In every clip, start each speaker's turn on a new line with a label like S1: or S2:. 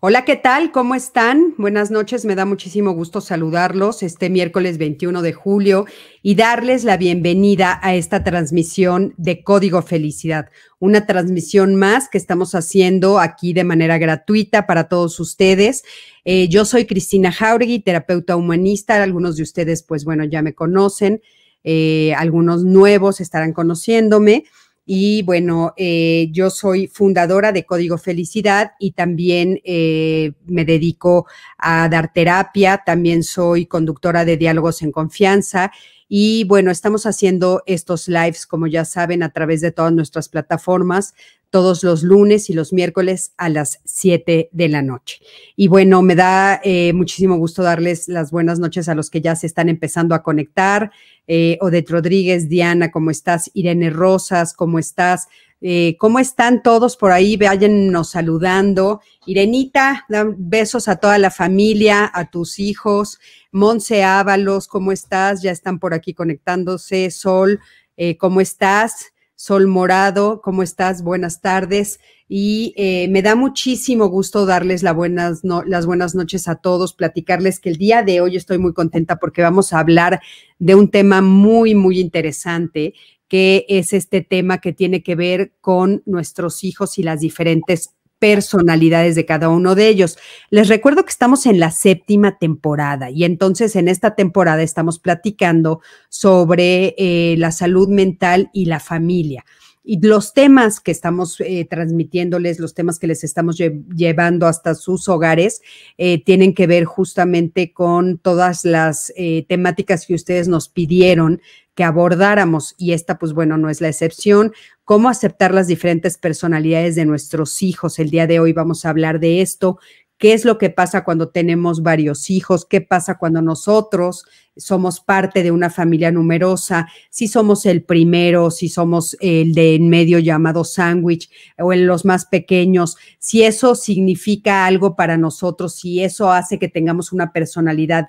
S1: Hola, ¿qué tal? ¿Cómo están? Buenas noches, me da muchísimo gusto saludarlos este miércoles 21 de julio y darles la bienvenida a esta transmisión de Código Felicidad, una transmisión más que estamos haciendo aquí de manera gratuita para todos ustedes. Eh, yo soy Cristina Jauregui, terapeuta humanista, algunos de ustedes pues bueno ya me conocen, eh, algunos nuevos estarán conociéndome. Y bueno, eh, yo soy fundadora de Código Felicidad y también eh, me dedico a dar terapia, también soy conductora de diálogos en confianza. Y bueno, estamos haciendo estos lives, como ya saben, a través de todas nuestras plataformas, todos los lunes y los miércoles a las 7 de la noche. Y bueno, me da eh, muchísimo gusto darles las buenas noches a los que ya se están empezando a conectar. Eh, Odette Rodríguez, Diana, ¿cómo estás? Irene Rosas, ¿cómo estás? Eh, ¿Cómo están todos por ahí? Váyannos saludando. Irenita, besos a toda la familia, a tus hijos. Monse Ábalos, ¿cómo estás? Ya están por aquí conectándose. Sol, eh, ¿cómo estás? Sol Morado, ¿cómo estás? Buenas tardes. Y eh, me da muchísimo gusto darles buenas las buenas noches a todos, platicarles que el día de hoy estoy muy contenta porque vamos a hablar de un tema muy, muy interesante que es este tema que tiene que ver con nuestros hijos y las diferentes personalidades de cada uno de ellos. Les recuerdo que estamos en la séptima temporada y entonces en esta temporada estamos platicando sobre eh, la salud mental y la familia. Y los temas que estamos eh, transmitiéndoles, los temas que les estamos llevando hasta sus hogares, eh, tienen que ver justamente con todas las temáticas que ustedes nos pidieron que abordáramos, y esta pues bueno, no es la excepción, cómo aceptar las diferentes personalidades de nuestros hijos. El día de hoy vamos a hablar de esto, qué es lo que pasa cuando tenemos varios hijos, qué pasa cuando nosotros somos parte de una familia numerosa, si somos el primero, si somos el de en medio llamado sándwich o en los más pequeños, si eso significa algo para nosotros, si eso hace que tengamos una personalidad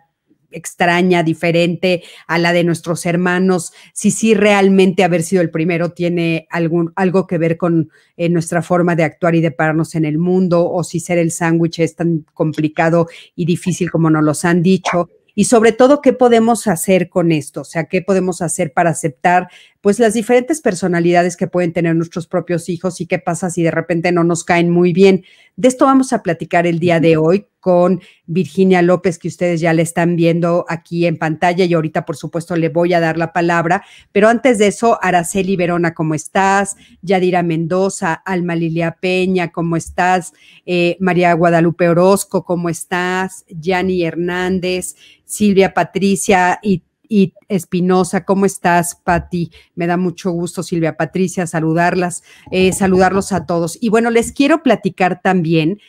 S1: extraña, diferente a la de nuestros hermanos, si sí realmente haber sido el primero tiene algún, algo que ver con eh, nuestra forma de actuar y de pararnos en el mundo, o si ser el sándwich es tan complicado y difícil como nos los han dicho. Y sobre todo, ¿qué podemos hacer con esto? O sea, ¿qué podemos hacer para aceptar pues las diferentes personalidades que pueden tener nuestros propios hijos y qué pasa si de repente no nos caen muy bien. De esto vamos a platicar el día de hoy con Virginia López, que ustedes ya le están viendo aquí en pantalla y ahorita por supuesto le voy a dar la palabra, pero antes de eso, Araceli Verona, ¿cómo estás? Yadira Mendoza, Alma Lilia Peña, ¿cómo estás? Eh, María Guadalupe Orozco, ¿cómo estás? Yani Hernández, Silvia Patricia y y Espinosa. ¿Cómo estás, Patti? Me da mucho gusto, Silvia Patricia, saludarlas, eh, saludarlos a todos. Y bueno, les quiero platicar también.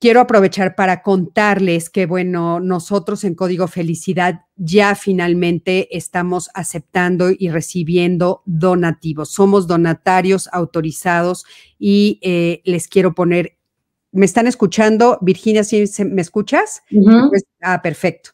S1: Quiero aprovechar para contarles que, bueno, nosotros en Código Felicidad ya finalmente estamos aceptando y recibiendo donativos. Somos donatarios autorizados y eh, les quiero poner, ¿me están escuchando? Virginia, ¿sí, ¿me escuchas? Ah, perfecto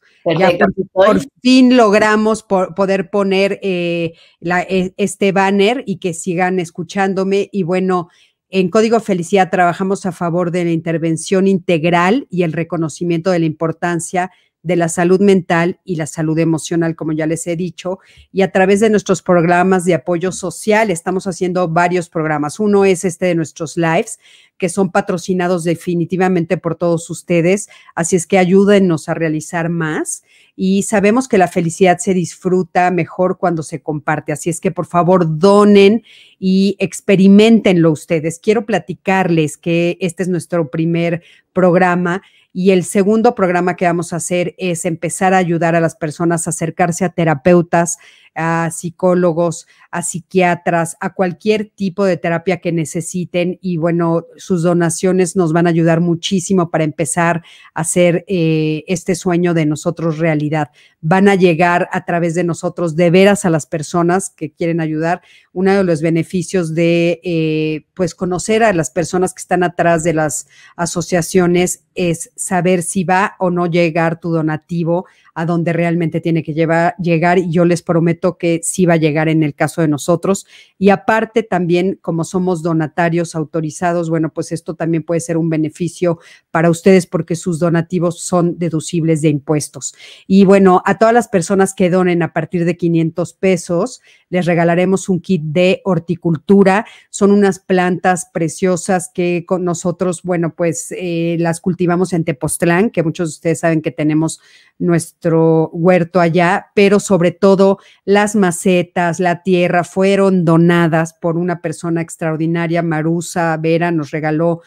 S1: por, fin logramos poder poner eh, e, este banner y que sigan escuchándome. Y bueno, en Código Felicidad trabajamos a favor de la intervención integral y el reconocimiento de la importancia de la salud mental y la salud emocional, como ya les he dicho, y a través de nuestros programas de apoyo social estamos haciendo varios programas. Uno es este de nuestros lives, que son patrocinados definitivamente por todos ustedes, así es que ayúdennos a realizar más y sabemos que la felicidad se disfruta mejor cuando se comparte, así es que por favor donen y experimentenlo ustedes. Quiero platicarles que este es nuestro primer programa y el segundo programa que vamos a hacer es empezar a ayudar a las personas a acercarse a terapeutas a psicólogos, a psiquiatras, a cualquier tipo de terapia que necesiten y bueno, sus donaciones nos van a ayudar muchísimo para empezar a hacer eh, este sueño de nosotros realidad. Van a llegar a través de nosotros de veras a las personas que quieren ayudar. Uno de los beneficios de eh, pues conocer a las personas que están atrás de las asociaciones es saber si va o no llegar tu donativo a donde realmente tiene que llegar y yo les prometo que sí va a llegar en el caso de nosotros. Y aparte también, como somos donatarios autorizados, bueno, pues esto también puede ser un beneficio para ustedes porque sus donativos son deducibles de impuestos. Y bueno, a todas las personas que donen a partir de 500 pesos, les regalaremos un kit de horticultura. Son unas plantas preciosas que con nosotros, bueno, pues eh, las cultivamos en Tepoztlán, que muchos de ustedes saben que tenemos nuestro huerto allá, pero sobre todo las macetas, la tierra fueron donadas por una persona extraordinaria, Marusa Vera, nos regaló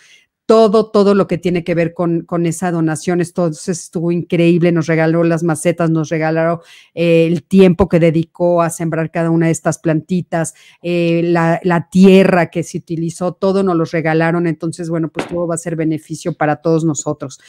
S1: todo, todo lo que tiene que ver con, con esa donación. Entonces estuvo increíble, nos regaló las macetas, nos regaló eh, el tiempo que dedicó a sembrar cada una de estas plantitas, eh, la, la, tierra que se utilizó, todo nos los regalaron. Entonces, bueno, pues todo va a ser beneficio para todos nosotros.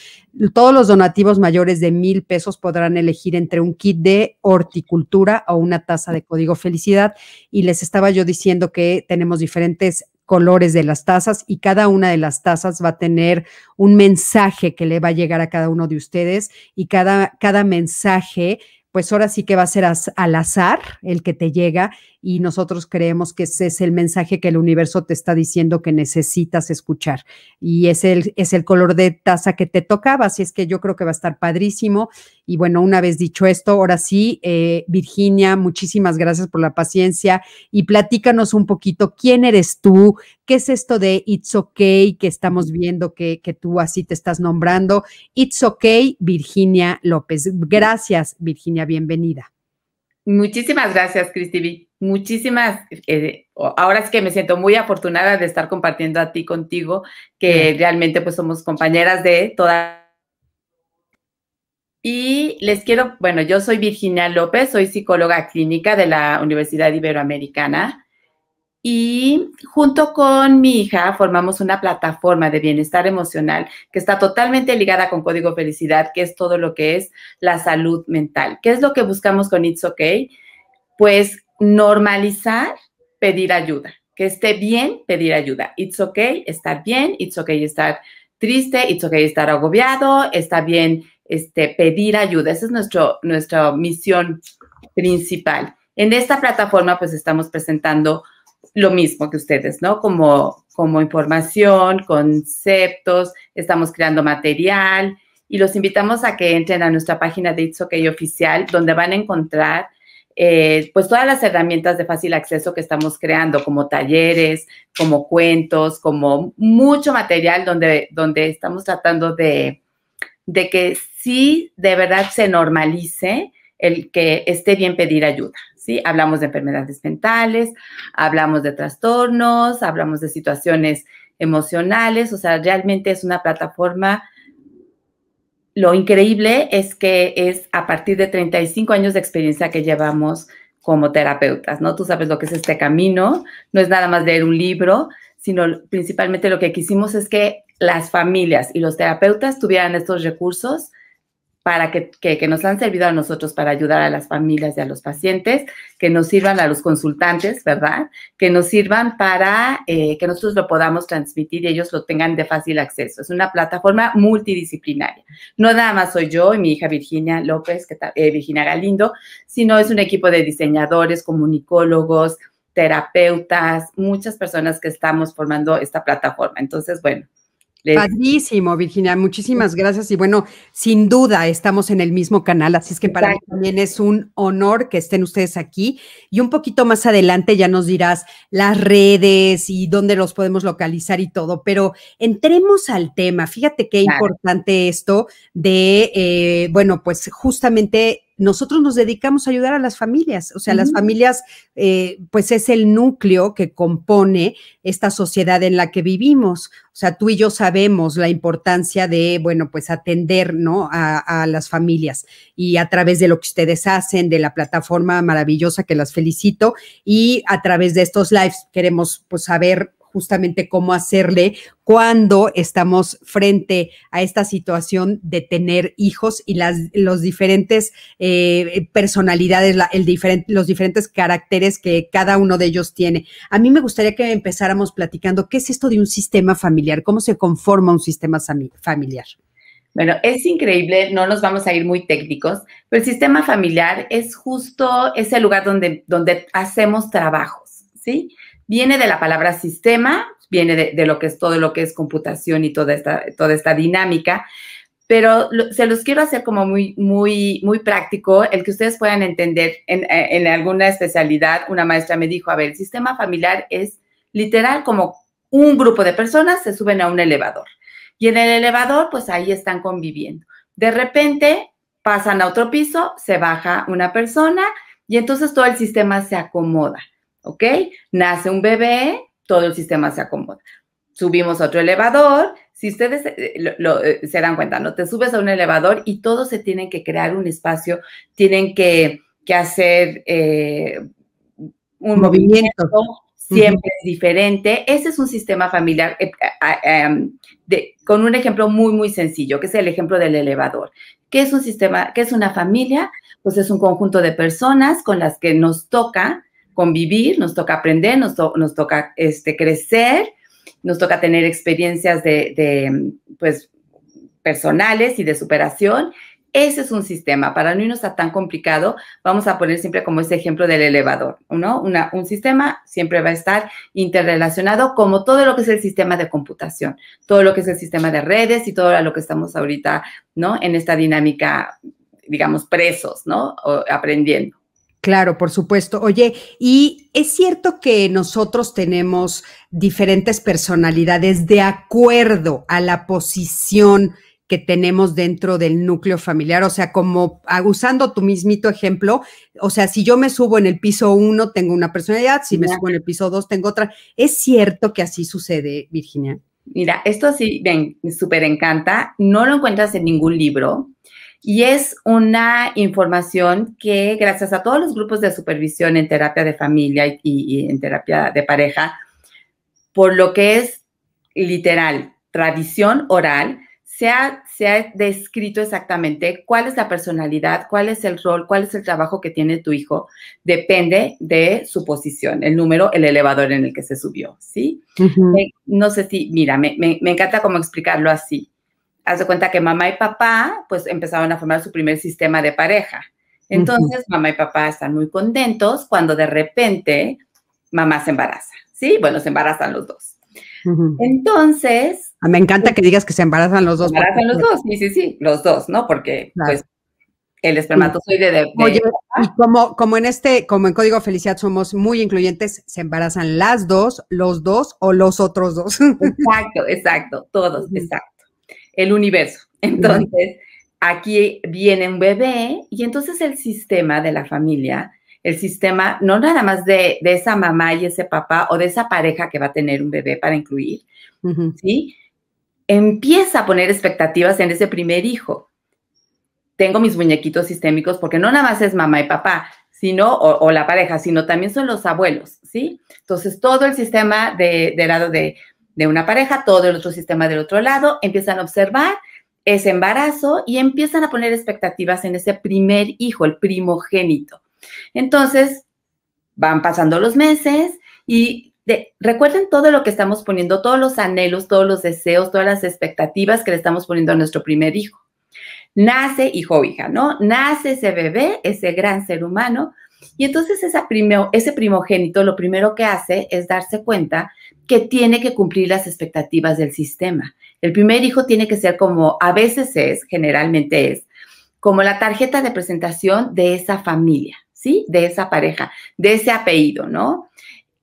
S1: Todos los donativos mayores de mil pesos podrán elegir entre un kit de horticultura o una taza de código felicidad. Y les estaba yo diciendo que tenemos diferentes colores de las tazas y cada una de las tazas va a tener un mensaje que le va a llegar a cada uno de ustedes y cada, cada mensaje pues ahora sí que va a ser al azar el que te llega y nosotros creemos que ese es el mensaje que el universo te está diciendo que necesitas escuchar y es el, es el color de taza que te tocaba, así es que yo creo que va a estar padrísimo y bueno, una vez dicho esto, ahora sí, eh, Virginia, muchísimas gracias por la paciencia y platícanos un poquito quién eres tú, qué es esto de It's Okay que estamos viendo que, que tú así te estás nombrando, It's Okay, Virginia López. Gracias, Virginia, bienvenida.
S2: Muchísimas gracias, Cristi. Muchísimas, eh, ahora es que me siento muy afortunada de estar compartiendo a ti contigo, que realmente pues somos compañeras de toda. Y les quiero, bueno, yo soy Virginia López, soy psicóloga clínica de la Universidad Iberoamericana y junto con mi hija formamos una plataforma de bienestar emocional que está totalmente ligada con Código Felicidad, que es todo lo que es la salud mental. ¿Qué es lo que buscamos con It's Okay? Pues normalizar pedir ayuda, que esté bien pedir ayuda. It's okay estar bien, it's okay estar triste, it's okay estar agobiado, está bien este, pedir ayuda. Esa es nuestra misión principal. En esta plataforma pues estamos presentando lo mismo que ustedes, ¿no? Como, como información, conceptos, estamos creando material y los invitamos a que entren a nuestra página de It's Okay oficial, donde van a encontrar eh, pues todas las herramientas de fácil acceso que estamos creando, como talleres, como cuentos, como mucho material donde, donde estamos tratando de, de que sí de verdad se normalice el que esté bien pedir ayuda. Hablamos de enfermedades mentales, hablamos de trastornos, hablamos de situaciones emocionales, o sea, realmente es una plataforma. Lo increíble es que es a partir de 35 años de experiencia que llevamos como terapeutas, ¿no? Tú sabes lo que es este camino, no es nada más leer un libro, sino principalmente lo que quisimos es que las familias y los terapeutas tuvieran estos recursos para que, que, nos han servido a nosotros para ayudar a las familias y a los pacientes, que nos sirvan a los consultantes, ¿verdad? Que nos sirvan para eh, que nosotros lo podamos transmitir y ellos lo tengan de fácil acceso. Es una plataforma multidisciplinaria. No nada más soy yo y mi hija Virginia López, que, eh, Virginia Galindo, sino es un equipo de diseñadores, comunicólogos, terapeutas, muchas personas que estamos formando esta plataforma. Entonces, bueno,
S1: Padrísimo, Virginia, muchísimas gracias. Y bueno, sin duda estamos en el mismo canal, así es que para mí también es un honor que estén ustedes aquí. Y un poquito más adelante ya nos dirás las redes y dónde los podemos localizar y todo, pero entremos al tema. Fíjate qué importante esto de, eh, bueno, pues justamente nosotros nos dedicamos a ayudar a las familias, o sea, las familias, eh, pues es el núcleo que compone esta sociedad en la que vivimos. O sea, tú y yo sabemos la importancia de, bueno, pues atender, ¿no? A, a las familias y a través de lo que ustedes hacen, de la plataforma maravillosa que las felicito y a través de estos lives queremos, pues, saber justamente cómo hacerle cuando estamos frente a esta situación de tener hijos y las los diferentes eh, personalidades, el los diferentes caracteres que cada uno de ellos tiene. A mí me gustaría que empezáramos platicando qué es esto de un sistema familiar, cómo se conforma un sistema familiar.
S2: Bueno, es increíble, no nos vamos a ir muy técnicos, pero el sistema familiar es justo ese lugar donde, donde hacemos trabajos, ¿sí? Viene de la palabra sistema, viene de, lo que es todo lo que es computación y toda esta, toda esta dinámica, pero se los quiero hacer como muy, muy, muy práctico, el que ustedes puedan entender en, en alguna especialidad. Una maestra me dijo, a ver, el sistema familiar es literal como un grupo de personas se suben a un elevador y en el elevador pues ahí están conviviendo. De repente pasan a otro piso, se baja una persona y entonces todo el sistema se acomoda. ¿Ok? Nace un bebé, todo el sistema se acomoda. Subimos a otro elevador, si ustedes eh, eh, se dan cuenta, ¿no? Te subes a un elevador y todos se tienen que crear un espacio, tienen que, hacer eh, un movimiento, siempre es diferente. Ese es un sistema familiar em, con un ejemplo muy, muy sencillo, que es el ejemplo del elevador. ¿Qué es un sistema? ¿Qué es una familia? Pues es un conjunto de personas con las que nos toca convivir, nos toca aprender, nos, toca este, crecer, nos toca tener experiencias de, pues, personales y de superación. Ese es un sistema. Para no irnos a tan complicado, vamos a poner siempre como ese ejemplo del elevador, ¿no? Un sistema siempre va a estar interrelacionado como todo lo que es el sistema de computación, todo lo que es el sistema de redes y todo lo que estamos ahorita, ¿no? En esta dinámica, digamos, presos, ¿no? Aprendiendo.
S1: Claro, por supuesto. Oye, y es cierto que nosotros tenemos diferentes personalidades de acuerdo a la posición que tenemos dentro del núcleo familiar. O sea, como ah, usando tu mismito ejemplo, o sea, si yo me subo en el piso uno, tengo una personalidad, si me subo en el piso dos, tengo otra. ¿Es cierto que así sucede, Virginia?
S2: Mira, esto sí, ven, súper encanta. No lo encuentras en ningún libro. Y es una información que gracias a todos los grupos de supervisión en terapia de familia y, en terapia de pareja, por lo que es literal, tradición oral, se ha, se ha, descrito exactamente cuál es la personalidad, cuál es el rol, cuál es el trabajo que tiene tu hijo, depende de su posición, el número, el elevador en el que se subió, ¿sí? Eh, no sé si, mira, me, me, me encanta cómo explicarlo así haz de cuenta que mamá y papá, pues empezaron a formar su primer sistema de pareja. Entonces, mamá y papá están muy contentos cuando de repente mamá se embaraza, ¿sí? Bueno, se embarazan los dos. Entonces...
S1: Ah, me encanta que digas que se embarazan los dos.
S2: Se embarazan los dos, sí, sí, sí, los dos, ¿no? Porque, pues, el espermatozoide de...
S1: Oye, y como, como en este, como en Código Felicidad somos muy incluyentes, se embarazan las dos, los dos o los otros dos.
S2: Exacto, exacto, todos, exacto el universo. Entonces, aquí viene un bebé y entonces el sistema de la familia, el sistema no nada más de, esa mamá y ese papá o de esa pareja que va a tener un bebé para incluir, ¿sí? Empieza a poner expectativas en ese primer hijo. Tengo mis muñequitos sistémicos porque no nada más es mamá y papá, sino, o, la pareja, sino también son los abuelos, ¿sí? Entonces, todo el sistema de, del lado de de una pareja, todo el otro sistema del otro lado, empiezan a observar ese embarazo y empiezan a poner expectativas en ese primer hijo, el primogénito. Entonces, van pasando los meses y recuerden todo lo que estamos poniendo, todos los anhelos, todos los deseos, todas las expectativas que le estamos poniendo a nuestro primer hijo. Nace hijo o hija, ¿no? Nace ese bebé, ese gran ser humano, y entonces esa ese primogénito lo primero que hace es darse cuenta que tiene que cumplir las expectativas del sistema. El primer hijo tiene que ser como, a veces es, generalmente es, como la tarjeta de presentación de esa familia, ¿sí? De esa pareja, de ese apellido, ¿no?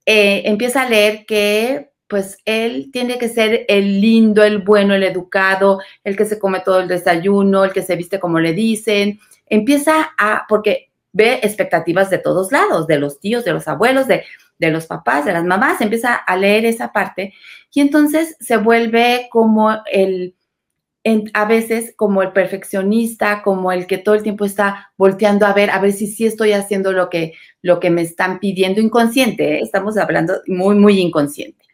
S2: Eh, empieza a leer que pues él tiene que ser el lindo, el bueno, el educado, el que se come todo el desayuno, el que se viste como le dicen. Empieza a, porque ve expectativas de todos lados, de los tíos, de los abuelos, de, de los papás, de las mamás, empieza a leer esa parte y entonces se vuelve como el, a veces como el perfeccionista, como el que todo el tiempo está volteando a ver, a ver si sí estoy haciendo lo que, lo que me están pidiendo inconsciente, ¿eh? estamos hablando muy, muy inconsciente.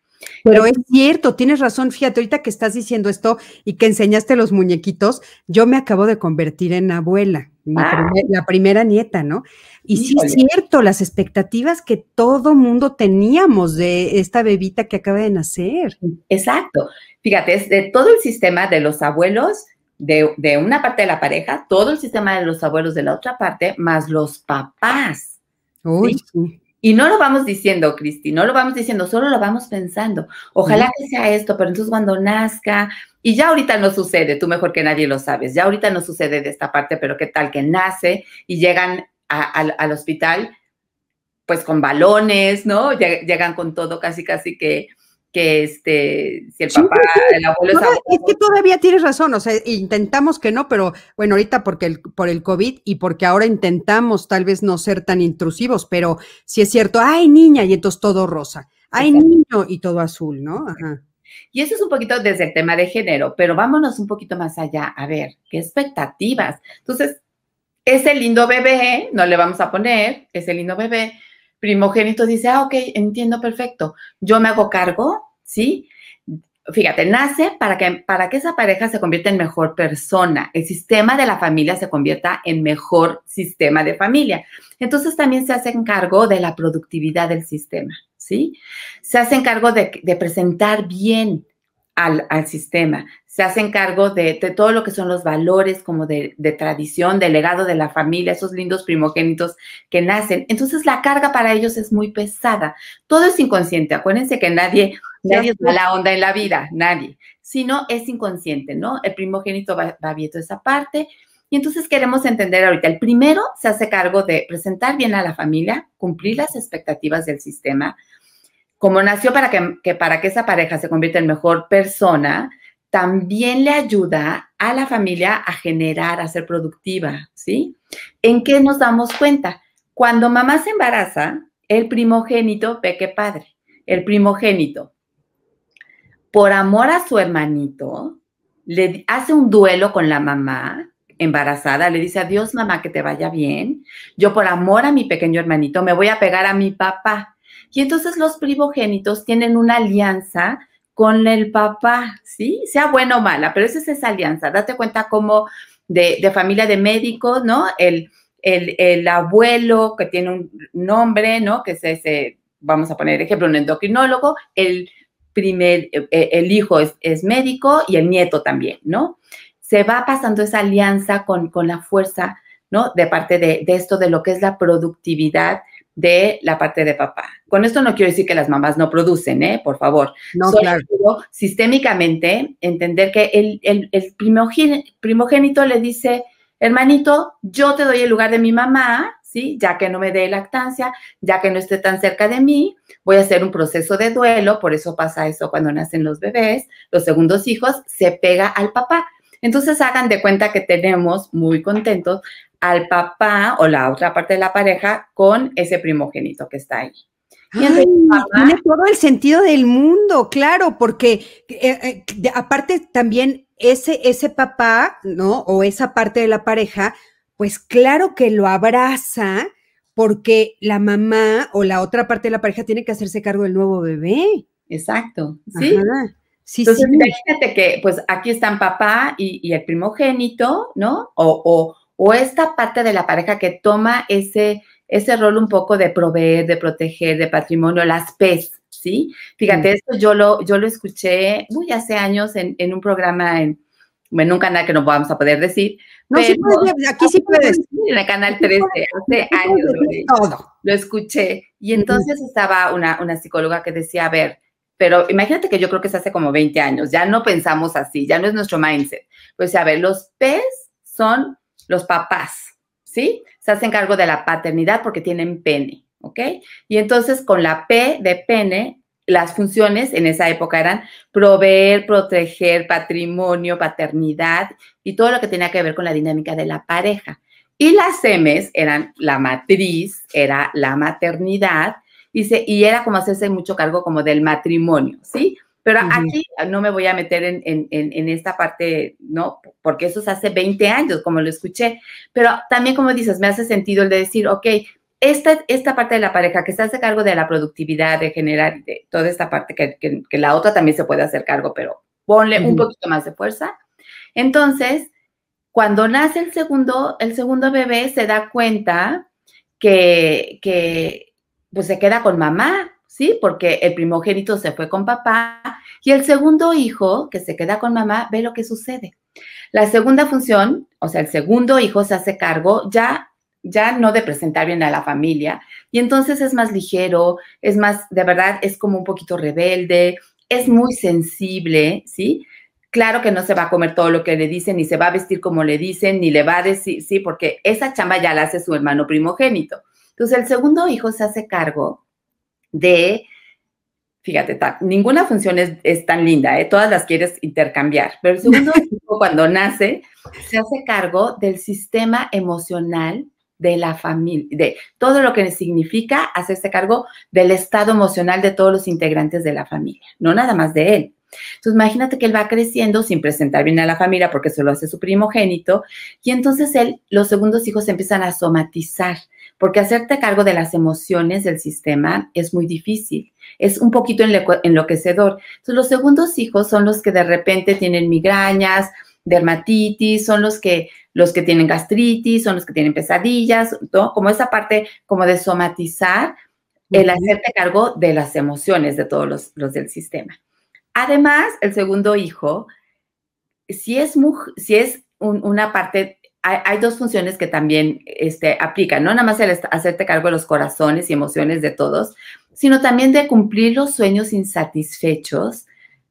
S1: Pero es cierto, tienes razón. Fíjate, ahorita que estás diciendo esto y que enseñaste los muñequitos, yo me acabo de convertir en abuela, ah. la primera nieta, ¿no? Y sí es cierto, las expectativas que todo mundo teníamos de esta bebita que acaba de nacer.
S2: Exacto. Fíjate, es de todo el sistema de los abuelos, de, de una parte de la pareja, todo el sistema de los abuelos de la otra parte, más los papás. Uy, ¿sí? Y no lo vamos diciendo, Cristi, no lo vamos diciendo, solo lo vamos pensando. Ojalá que sea esto, pero entonces cuando nazca, y ya ahorita no sucede, tú mejor que nadie lo sabes, ya ahorita no sucede de esta parte, pero qué tal que nace y llegan al hospital pues con balones, ¿no? Llegan con todo casi, casi que que este, si el papá, el abuelo es
S1: Es que todavía tienes razón, o sea, intentamos que no, pero bueno, ahorita porque el, por el COVID y porque ahora intentamos tal vez no ser tan intrusivos, pero si es cierto, ay niña, y entonces todo rosa, ay niño y todo azul, ¿no? Ajá.
S2: Y eso es un poquito desde el tema de género, pero vámonos un poquito más allá, a ver, ¿qué expectativas? Entonces, ese lindo bebé, no le vamos a poner, ese lindo bebé, primogénito dice, ah, ok, entiendo perfecto, yo me hago cargo, ¿sí? Fíjate, nace para que, para que esa pareja se convierta en mejor persona, el sistema de la familia se convierta en mejor sistema de familia. Entonces también se hace cargo de la productividad del sistema, ¿sí? Se hace cargo de, de presentar bien al, al, sistema, se hacen cargo de, todo lo que son los valores como de, tradición, de legado de la familia, esos lindos primogénitos que nacen. Entonces la carga para ellos es muy pesada. Todo es inconsciente. Acuérdense que nadie, nadie da la onda en la vida, nadie. Sino es inconsciente, ¿no? El primogénito va, va viendo esa parte. Y entonces queremos entender ahorita, el primero se hace cargo de presentar bien a la familia, cumplir las expectativas del sistema. Como nació para que, para que esa pareja se convierta en mejor persona, también le ayuda a la familia a generar, a ser productiva, ¿sí? ¿En qué nos damos cuenta? Cuando mamá se embaraza, el primogénito ve que padre, el primogénito, por amor a su hermanito, le hace un duelo con la mamá embarazada, le dice, adiós mamá, que te vaya bien. Yo por amor a mi pequeño hermanito me voy a pegar a mi papá. Y entonces los primogénitos tienen una alianza con el papá, ¿sí? Sea buena o mala, pero esa es esa alianza. Date cuenta como de, familia de médicos, ¿no? El, el, abuelo que tiene un nombre, ¿no? Que es ese, vamos a poner ejemplo, un endocrinólogo, el primer, e, e, el hijo es, médico y el nieto también, ¿no? Se va pasando esa alianza con, con la fuerza, ¿no? De parte de, de esto, de lo que es la productividad de la parte de papá. Con esto no quiero decir que las mamás no producen, ¿eh? Por favor. No, claro. sistémicamente, entender que el, el, primogénito, le dice, hermanito, yo te doy el lugar de mi mamá, ¿sí? Ya que no me dé lactancia, ya que no esté tan cerca de mí, voy a hacer un proceso de duelo, por eso pasa eso cuando nacen los bebés, los segundos hijos, se pega al papá. Entonces hagan de cuenta que tenemos muy contentos al papá o la otra parte de la pareja con ese primogénito que está ahí.
S1: Tiene todo el sentido del mundo, claro, porque eh, eh, aparte también ese, ese papá, ¿no? O esa parte de la pareja, pues claro que lo abraza porque la mamá o la otra parte de la pareja tiene que hacerse cargo del nuevo bebé.
S2: Exacto, sí. Sí, Entonces, imagínate que, pues, aquí están papá y, el primogénito, ¿no? O, o, esta parte de la pareja que toma ese, ese rol un poco de proveer, de proteger, de patrimonio, las PES, ¿sí? Fíjate, esto yo lo, yo lo escuché, uy, hace años en, en un programa en, en un canal que no vamos a poder decir.
S1: No, sí puede, aquí sí puedes.
S2: En el canal 13, hace años. Todo. Lo escuché. Y entonces estaba una, una psicóloga que decía, a ver, pero imagínate que yo creo que se hace como 20 años, ya no pensamos así, ya no es nuestro mindset. Pues a ver, los P's son los papás, ¿sí? Se hacen cargo de la paternidad porque tienen pene, ¿ok? Y entonces con la P de pene las funciones en esa época eran proveer, proteger, patrimonio, paternidad y todo lo que tenía que ver con la dinámica de la pareja. Y las M's eran la matriz, era la maternidad, y, y era como hacerse mucho cargo como del matrimonio, ¿sí? Pero aquí no me voy a meter en, en, en, esta parte, ¿no? Porque eso es hace 20 años, como lo escuché. Pero también, como dices, me hace sentido el de decir, ok, esta, esta parte de la pareja que se hace cargo de la productividad, de generar, de toda esta parte que, que, la otra también se puede hacer cargo, pero ponle un poquito más de fuerza. Entonces, cuando nace el segundo, el segundo bebé, se da cuenta que, que pues se queda con mamá, ¿sí? Porque el primogénito se fue con papá y el segundo hijo, que se queda con mamá, ve lo que sucede. La segunda función, o sea, el segundo hijo se hace cargo ya ya no de presentar bien a la familia. Y entonces es más ligero, es más, de verdad, es como un poquito rebelde, es muy sensible, ¿sí? Claro que no se va a comer todo lo que le dicen, ni se va a vestir como le dicen, ni le va a decir, sí, porque esa chamba ya la hace su hermano primogénito. Entonces el segundo hijo se hace cargo de, fíjate, ninguna función es, tan linda, ¿eh? todas las quieres intercambiar, pero el segundo hijo cuando nace se hace cargo del sistema emocional de la familia, de todo lo que significa hacerse cargo del estado emocional de todos los integrantes de la familia, no nada más de él. Entonces, imagínate que él va creciendo sin presentar bien a la familia porque se lo hace su primogénito y entonces él, los segundos hijos empiezan a somatizar, porque hacerte cargo de las emociones del sistema es muy difícil, es un poquito enloquecedor. Entonces, los segundos hijos son los que de repente tienen migrañas, dermatitis, son los que, los que tienen gastritis, son los que tienen pesadillas, como esa parte como de somatizar, el hacerte cargo de las emociones de todos los, los del sistema. Además, el segundo hijo, si es, si es una parte, hay, dos funciones que también este, aplican, no nada más el hacerte cargo de los corazones y emociones de todos, sino también de cumplir los sueños insatisfechos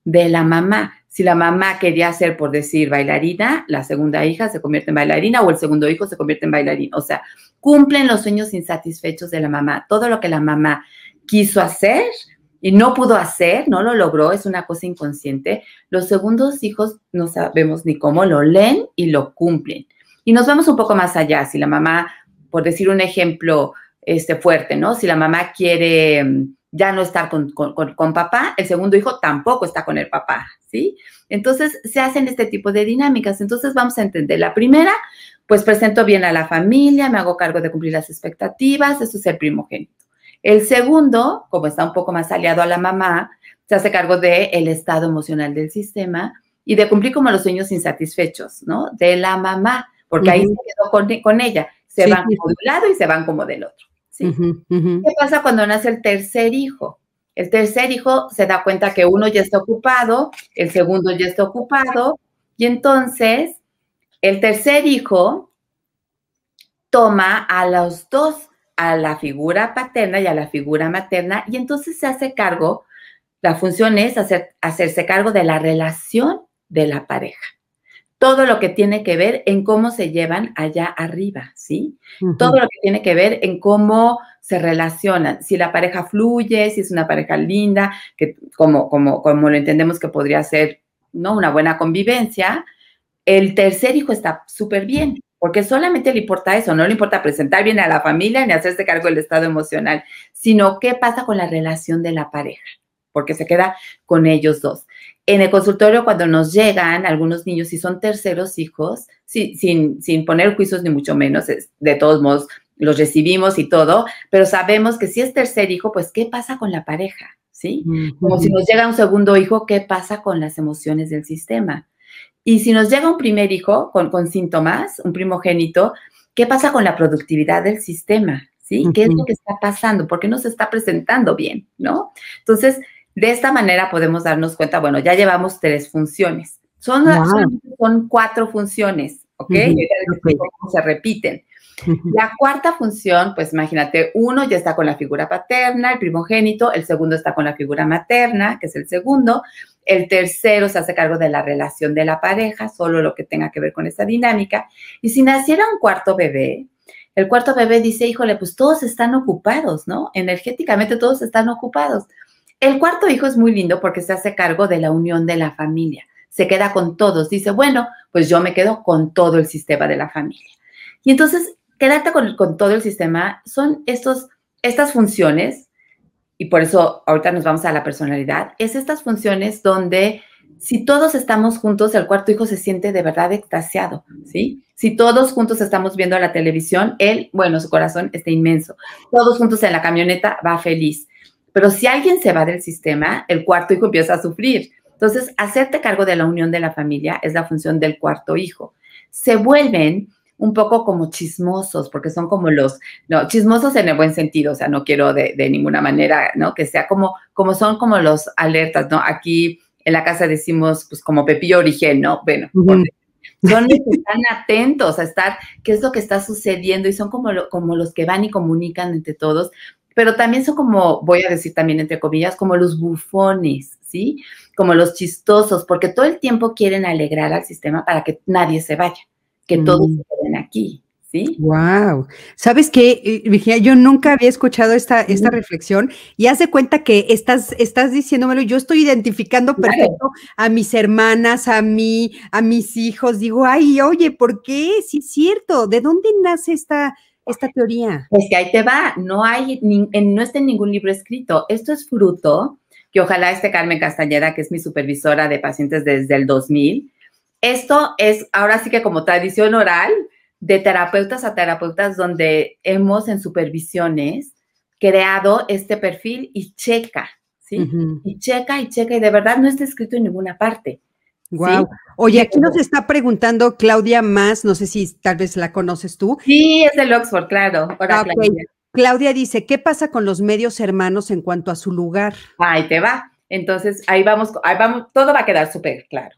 S2: de la mamá. Si la mamá quería ser, por decir, bailarina, la segunda hija se convierte en bailarina o el segundo hijo se convierte en bailarín. O sea, cumplen los sueños insatisfechos de la mamá. Todo lo que la mamá quiso hacer y no pudo hacer, no lo logró, es una cosa inconsciente. Los segundos hijos no sabemos ni cómo lo leen y lo cumplen. Y nos vamos un poco más allá. Si la mamá, por decir un ejemplo este, fuerte, ¿no? Si la mamá quiere mm, ya no estar con, con, papá, el segundo hijo tampoco está con el papá, ¿sí? Entonces se hacen este tipo de dinámicas. Entonces vamos a entender. La primera, pues presento bien a la familia, me hago cargo de cumplir las expectativas, eso es el primogénito. El segundo, como está un poco más aliado a la mamá, se hace cargo del el estado emocional del sistema y de cumplir como los sueños insatisfechos, ¿no? De la mamá, porque ahí se quedó con, ella. Se van como de un lado y se van como del otro. ¿Qué pasa cuando nace el tercer hijo? El tercer hijo se da cuenta que uno ya está ocupado, el segundo ya está ocupado, y entonces el tercer hijo toma a los dos, a la figura paterna y a la figura materna, y entonces se hace cargo, la función es hacer, hacerse cargo de la relación de la pareja todo lo que tiene que ver en cómo se llevan allá arriba, ¿sí? Todo lo que tiene que ver en cómo se relacionan, si la pareja fluye, si es una pareja linda, que como, como, como lo entendemos que podría ser, ¿no? Una buena convivencia. El tercer hijo está súper bien, porque solamente le importa eso, no le importa presentar bien a la familia ni hacerse cargo del estado emocional, sino qué pasa con la relación de la pareja, porque se queda con ellos dos en el consultorio cuando nos llegan algunos niños, si son terceros hijos, sin, sin poner juicios ni mucho menos, de todos modos los recibimos y todo, pero sabemos que si es tercer hijo, pues ¿qué pasa con la pareja? ¿Sí? Como si nos llega un segundo hijo, ¿qué pasa con las emociones del sistema? Y si nos llega un primer hijo con, con síntomas, un primogénito, ¿qué pasa con la productividad del sistema? ¿Sí? ¿Qué es lo que está pasando? ¿Por qué no se está presentando bien? ¿No? Entonces, de esta manera podemos darnos cuenta, bueno, ya llevamos tres funciones. Son, son, cuatro funciones, ¿ok? se repiten. La cuarta función, pues imagínate, uno ya está con la figura paterna, el primogénito, el segundo está con la figura materna, que es el segundo, el tercero se hace cargo de la relación de la pareja, solo lo que tenga que ver con esa dinámica. Y si naciera un cuarto bebé, el cuarto bebé dice, híjole, pues todos están ocupados, ¿no? Energéticamente todos están ocupados El cuarto hijo es muy lindo porque se hace cargo de la unión de la familia. Se queda con todos. Dice, bueno, pues yo me quedo con todo el sistema de la familia. Y entonces, quedarte con, con todo el sistema son estos, estas funciones, y por eso ahorita nos vamos a la personalidad, es estas funciones donde si todos estamos juntos, el cuarto hijo se siente de verdad extasiado, ¿sí? Si todos juntos estamos viendo la televisión, él, bueno, su corazón está inmenso. Todos juntos en la camioneta va feliz. Pero si alguien se va del sistema, el cuarto hijo empieza a sufrir. Entonces, hacerte cargo de la unión de la familia es la función del cuarto hijo. Se vuelven un poco como chismosos, porque son como los, no, chismosos en el buen sentido, o sea, no quiero de, de ninguna manera, ¿no? Que sea como, como son como los alertas, ¿no? Aquí en la casa decimos, pues como Pepillo Origen, ¿no? Bueno, son los que están atentos a estar, qué es lo que está sucediendo y son como, como los que van y comunican entre todos, pero también son como, voy a decir también entre comillas, como los bufones, ¿sí? Como los chistosos, porque todo el tiempo quieren alegrar al sistema para que nadie se vaya, que todos mm. se queden aquí. ¿sí?
S1: Wow. ¿Sabes qué, eh, Virginia? Yo nunca había escuchado esta, esta reflexión y haz de cuenta que estás, estás diciéndomelo, yo estoy identificando perfecto a mis hermanas, a mí, a mis hijos. Digo, ay, oye, ¿por qué? Sí es cierto. ¿De dónde nace esta, esta teoría?
S2: Es que ahí te va, no hay, no está en ningún libro escrito. Esto es fruto que ojalá esté Carmen Castañeda, que es mi supervisora de pacientes desde el 2000. Esto es ahora sí que como tradición oral, de terapeutas a terapeutas donde hemos en supervisiones creado este perfil y checa, ¿sí? Y checa y checa y de verdad no está escrito en ninguna parte.
S1: Wow. Oye, aquí nos está preguntando Claudia Más, no sé si tal vez la conoces tú.
S2: Sí, es del Oxford, claro.
S1: Claudia. Claudia dice, ¿qué pasa con los medios hermanos en cuanto a su lugar?
S2: Ahí te va. Entonces, ahí vamos, ahí vamos, todo va a quedar súper claro.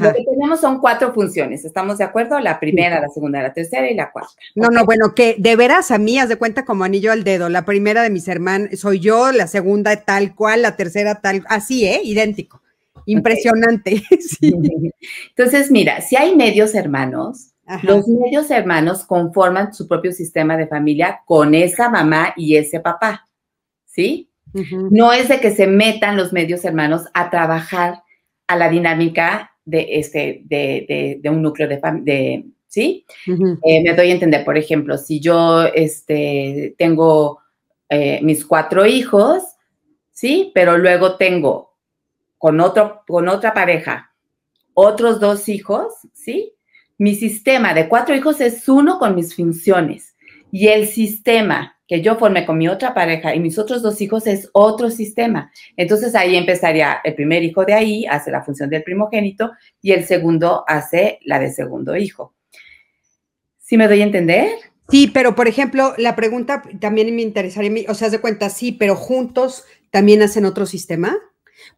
S2: Lo que tenemos son cuatro funciones, ¿estamos de acuerdo? La primera, la segunda, la tercera y la cuarta.
S1: No, no, bueno, que de veras a mí, haz de cuenta como anillo al dedo. La primera de mis hermanos soy yo, la segunda tal cual, la tercera tal, así, ¿eh? Idéntico. Impresionante.
S2: Entonces, mira, si hay medios hermanos, los medios hermanos conforman su propio sistema de familia con esa mamá y ese papá, ¿sí? No es de que se metan los medios hermanos a trabajar a la dinámica de, este, de, de, un núcleo de, de ¿sí? Eh, me doy a entender, por ejemplo, si yo este, tengo eh, mis cuatro hijos, ¿sí? Pero luego tengo con, otro, con otra pareja otros dos hijos, ¿sí? Mi sistema de cuatro hijos es uno con mis funciones y el sistema que yo formé con mi otra pareja y mis otros dos hijos es otro sistema. Entonces ahí empezaría el primer hijo de ahí, hace la función del primogénito y el segundo hace la de segundo hijo. ¿Sí me doy a entender?
S1: Sí, pero por ejemplo, la pregunta también me interesaría, o sea, de cuenta, sí, pero juntos también hacen otro sistema.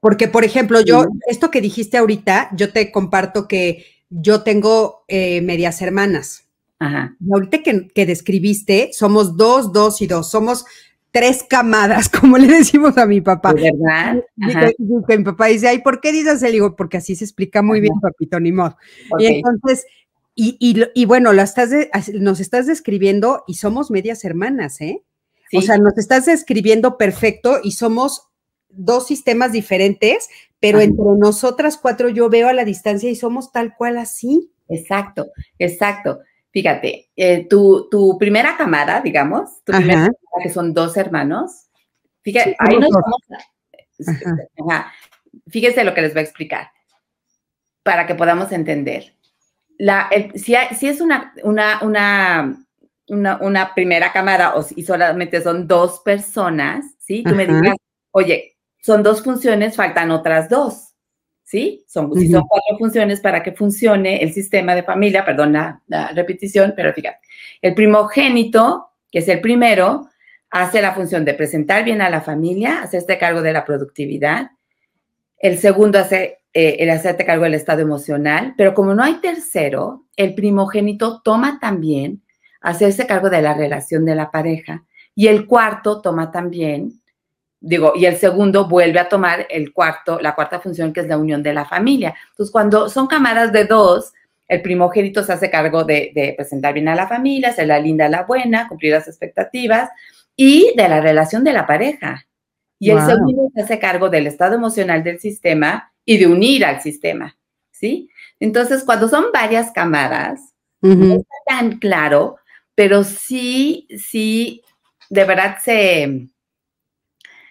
S1: Porque, por ejemplo, yo, esto que dijiste ahorita, yo te comparto que yo tengo eh, medias hermanas. Ajá. ahorita que, describiste, somos dos, dos y dos, somos tres camadas, como le decimos a mi papá.
S2: ¿De verdad?
S1: mi papá dice, ay, ¿por qué dices? Le digo, porque así se explica muy bien, papito, ni modo. Y entonces, y, y, bueno, lo estás nos estás describiendo y somos medias hermanas, ¿eh? O sea, nos estás describiendo perfecto y somos dos sistemas diferentes, pero entre nosotras cuatro yo veo a la distancia y somos tal cual así.
S2: Exacto, exacto. Fíjate, eh, tu, tu, primera camada, digamos, tu primera camada, que son dos hermanos, fíjate, ahí nos vamos Fíjese lo que les voy a explicar para que podamos entender. La, si, si, es una, una, una, una, primera camada o si solamente son dos personas, ¿sí? Tú me digas, oye, son dos funciones, faltan otras dos. ¿sí? Son, son cuatro funciones para que funcione el sistema de familia, perdón la, repetición, pero fíjate, el primogénito, que es el primero, hace la función de presentar bien a la familia, hacerse cargo de la productividad. El segundo hace eh, el hacerte cargo del estado emocional, pero como no hay tercero, el primogénito toma también hacerse cargo de la relación de la pareja y el cuarto toma también digo, y el segundo vuelve a tomar el cuarto, la cuarta función que es la unión de la familia. Entonces, cuando son camadas de dos, el primogénito se hace cargo de, presentar bien a la familia, ser la linda, la buena, cumplir las expectativas y de la relación de la pareja. Y el segundo se hace cargo del estado emocional del sistema y de unir al sistema, ¿sí? Entonces, cuando son varias camadas, no está tan claro, pero sí, sí, de verdad se,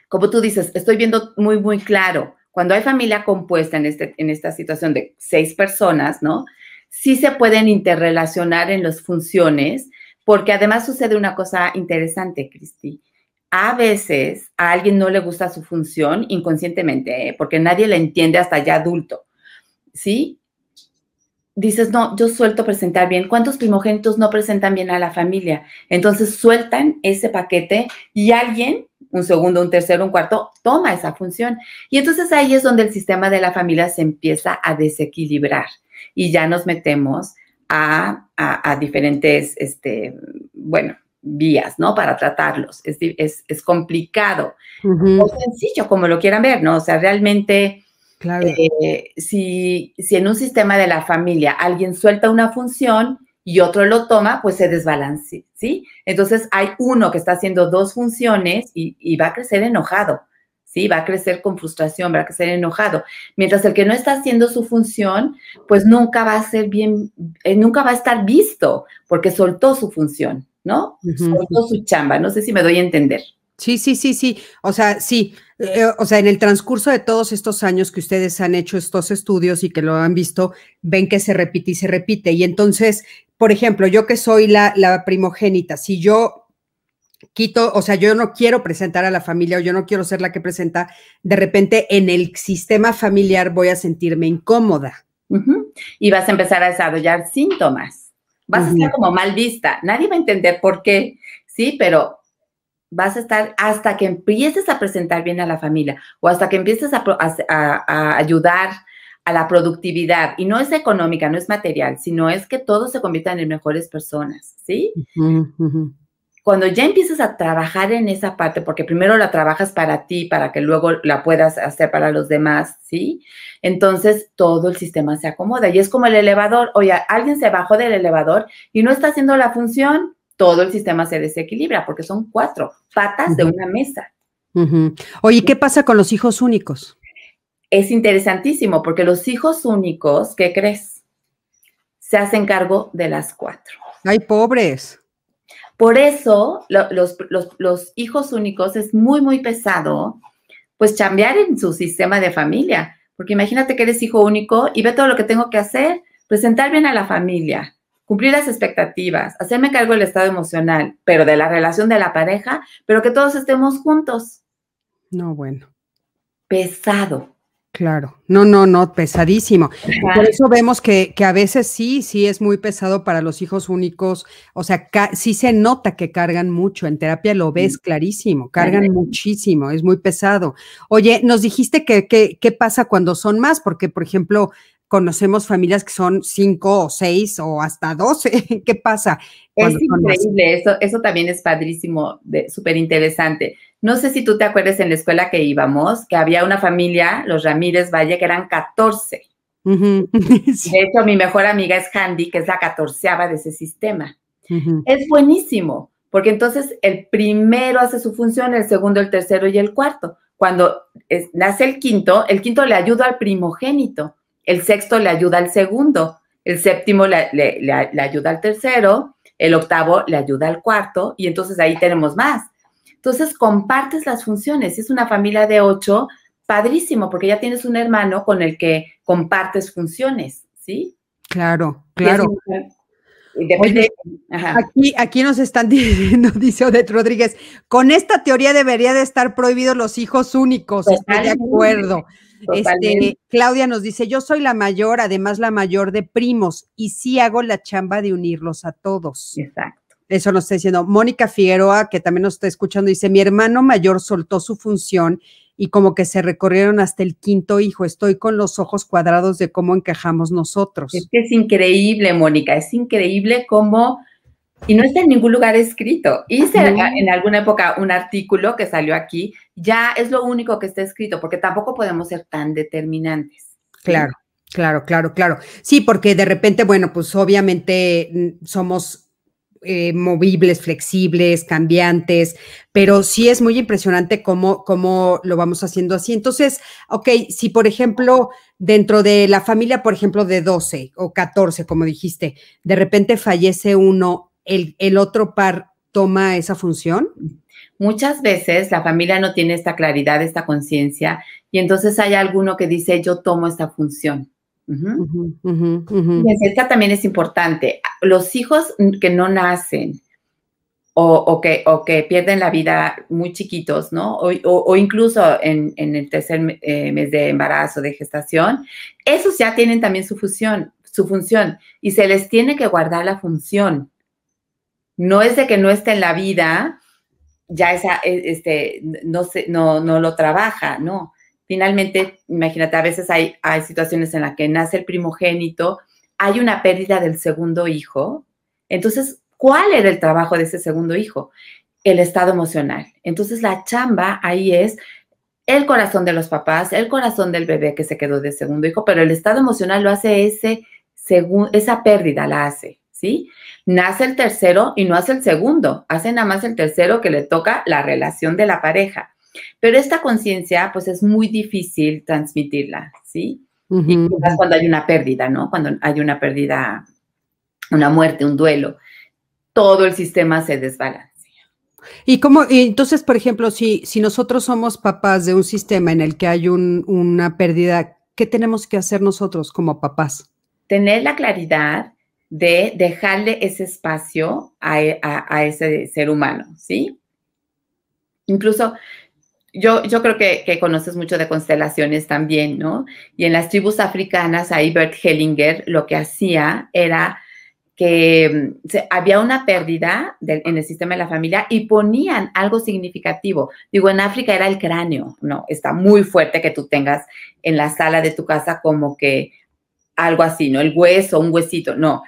S2: como tú dices, estoy viendo muy, muy claro. Cuando hay familia compuesta en, este, en esta situación de seis personas, ¿no? Sí se pueden interrelacionar en las funciones, porque además sucede una cosa interesante, Cristi a veces a alguien no le gusta su función inconscientemente, ¿eh? porque nadie la entiende hasta ya adulto, ¿sí? Dices, no, yo suelto presentar bien. ¿Cuántos primogénitos no presentan bien a la familia? Entonces sueltan ese paquete y alguien, un segundo, un tercero, un cuarto, toma esa función. Y entonces ahí es donde el sistema de la familia se empieza a desequilibrar y ya nos metemos a, a, a diferentes, este, bueno, vías, ¿no? Para tratarlos. Es, es, complicado o sencillo, como lo quieran ver, ¿no? O sea, realmente, eh, si, si en un sistema de la familia alguien suelta una función y otro lo toma, pues se desbalance, ¿sí? Entonces hay uno que está haciendo dos funciones y, va a crecer enojado, ¿sí? Va a crecer con frustración, va a crecer enojado. Mientras el que no está haciendo su función, pues nunca va a ser bien, eh, nunca va a estar visto porque soltó su función. ¿no? su chamba, no sé si me doy a entender.
S1: Sí, sí, sí, sí. O sea, sí. Eh, o sea, en el transcurso de todos estos años que ustedes han hecho estos estudios y que lo han visto, ven que se repite y se repite. Y entonces, por ejemplo, yo que soy la, la primogénita, si yo quito, o sea, yo no quiero presentar a la familia o yo no quiero ser la que presenta, de repente en el sistema familiar voy a sentirme incómoda.
S2: Y vas a empezar a desarrollar síntomas vas a estar como mal vista. Nadie va a entender por qué, sí, pero vas a estar hasta que empieces a presentar bien a la familia o hasta que empieces a, ayudar a la productividad. Y no es económica, no es material, sino es que todos se conviertan en mejores personas, ¿sí? Cuando ya empiezas a trabajar en esa parte, porque primero la trabajas para ti, para que luego la puedas hacer para los demás, ¿sí? Entonces todo el sistema se acomoda y es como el elevador. Oye, alguien se bajó del elevador y no está haciendo la función, todo el sistema se desequilibra porque son cuatro patas de una mesa.
S1: Oye, ¿qué pasa con los hijos únicos?
S2: Es interesantísimo porque los hijos únicos, ¿qué crees? Se hacen cargo de las cuatro.
S1: Ay, pobres.
S2: Por eso los, los, hijos únicos es muy, muy pesado, pues cambiar en su sistema de familia, porque imagínate que eres hijo único y ve todo lo que tengo que hacer, presentar bien a la familia, cumplir las expectativas, hacerme cargo del estado emocional, pero de la relación de la pareja, pero que todos estemos juntos.
S1: No, bueno.
S2: Pesado.
S1: Claro, no, no, no, pesadísimo. Por eso vemos que, que, a veces sí, sí es muy pesado para los hijos únicos. O sea, sí se nota que cargan mucho. En terapia lo ves clarísimo, cargan muchísimo, es muy pesado. Oye, nos dijiste que qué pasa cuando son más, porque, por ejemplo, conocemos familias que son cinco o seis o hasta doce. ¿Qué pasa?
S2: Es increíble, eso, eso también es padrísimo, súper interesante. No sé si tú te acuerdas en la escuela que íbamos, que había una familia, los Ramírez Valle, que eran 14. De hecho, mi mejor amiga es Handy, que es la catorceava de ese sistema. Es buenísimo, porque entonces el primero hace su función, el segundo, el tercero y el cuarto. Cuando nace el quinto, el quinto le ayuda al primogénito el sexto le ayuda al segundo, el séptimo le, ayuda al tercero, el octavo le ayuda al cuarto y entonces ahí tenemos más. Entonces compartes las funciones. es una familia de ocho, padrísimo, porque ya tienes un hermano con el que compartes funciones, ¿sí?
S1: Claro, claro. aquí, aquí nos están diciendo, dice Odette Rodríguez, con esta teoría debería de estar prohibidos los hijos únicos, estoy de acuerdo. Este, Claudia nos dice, yo soy la mayor, además la mayor de primos, y sí hago la chamba de unirlos a todos.
S2: Exacto.
S1: Eso nos está diciendo Mónica Figueroa, que también nos está escuchando, dice, mi hermano mayor soltó su función y como que se recorrieron hasta el quinto hijo. Estoy con los ojos cuadrados de cómo encajamos nosotros.
S2: Es que es increíble, Mónica, es increíble cómo y no está en ningún lugar escrito. Hice en alguna época un artículo que salió aquí, ya es lo único que está escrito, porque tampoco podemos ser tan determinantes.
S1: Claro, claro, claro, claro. Sí, porque de repente, bueno, pues obviamente mm, somos eh, movibles, flexibles, cambiantes, pero sí es muy impresionante cómo, cómo lo vamos haciendo así. Entonces, ok, si por ejemplo, dentro de la familia, por ejemplo, de 12 o 14, como dijiste, de repente fallece uno, ¿el, el otro par toma esa función?
S2: Muchas veces la familia no tiene esta claridad, esta conciencia, y entonces hay alguno que dice, yo tomo esta función. Y esta también es importante. Los hijos que no nacen o, que, o que, pierden la vida muy chiquitos, ¿no? O, incluso en, el tercer eh, mes de embarazo, de gestación, esos ya tienen también su función, su función y se les tiene que guardar la función. No es de que no esté en la vida, ya esa, e, este, no, se, no, no lo trabaja, no finalmente, imagínate, a veces hay, hay situaciones en las que nace el primogénito, hay una pérdida del segundo hijo. Entonces, ¿cuál era el trabajo de ese segundo hijo? El estado emocional. Entonces, la chamba ahí es el corazón de los papás, el corazón del bebé que se quedó de segundo hijo, pero el estado emocional lo hace ese, esa pérdida, la hace, ¿sí? Nace el tercero y no hace el segundo, hace nada más el tercero que le toca la relación de la pareja. Pero esta conciencia, pues es muy difícil transmitirla, ¿sí? Y cuando hay una pérdida, ¿no? Cuando hay una pérdida, una muerte, un duelo, todo el sistema se desbalancea.
S1: Y como, entonces, por ejemplo, si, si nosotros somos papás de un sistema en el que hay una pérdida, ¿qué tenemos que hacer nosotros como papás?
S2: Tener la claridad de dejarle ese espacio a, a ese ser humano, ¿sí? Incluso yo, yo creo que, conoces mucho de constelaciones también, ¿no? Y en las tribus africanas, ahí Bert Hellinger lo que hacía era que mm, había una pérdida en el sistema de la familia y ponían algo significativo. Digo, en África era el cráneo, ¿no? Está muy fuerte que tú tengas en la sala de tu casa como que algo así, ¿no? El hueso, un huesito, no.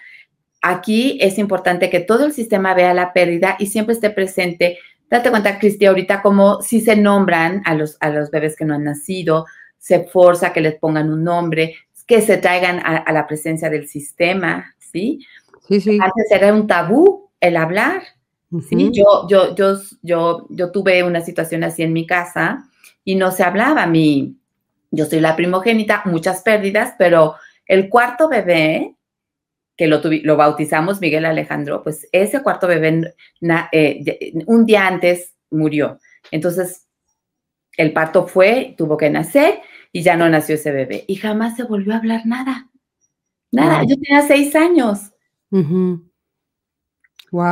S2: Aquí es importante que todo el sistema vea la pérdida y siempre esté presente Date cuenta, Cristi, ahorita como si se nombran a los, a los bebés que no han nacido, se forza que les pongan un nombre, que se traigan a, la presencia del sistema, ¿sí? Sí, sí. Antes era un tabú el hablar, ¿sí? Yo, yo, yo, yo, yo tuve una situación así en mi casa y no se hablaba. Mi, yo soy la primogénita, muchas pérdidas, pero el cuarto bebé que lo, lo bautizamos Miguel Alejandro, pues ese cuarto bebé eh, un día antes murió. Entonces, el parto fue, tuvo que nacer y ya no nació ese bebé. Y jamás se volvió a hablar nada. Nada, yo tenía seis años.
S1: Wow.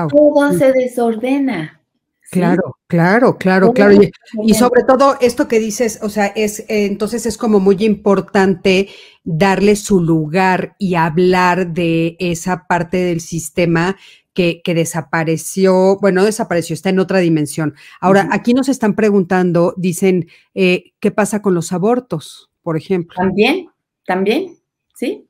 S2: Todo se desordena.
S1: Claro, claro, claro, claro. Y, sobre todo esto que dices, o sea, es eh, entonces es como muy importante darle su lugar y hablar de esa parte del sistema que, que desapareció, bueno, desapareció, está en otra dimensión. Ahora, aquí nos están preguntando, dicen, eh, ¿qué pasa con los abortos, por ejemplo?
S2: También, también, sí.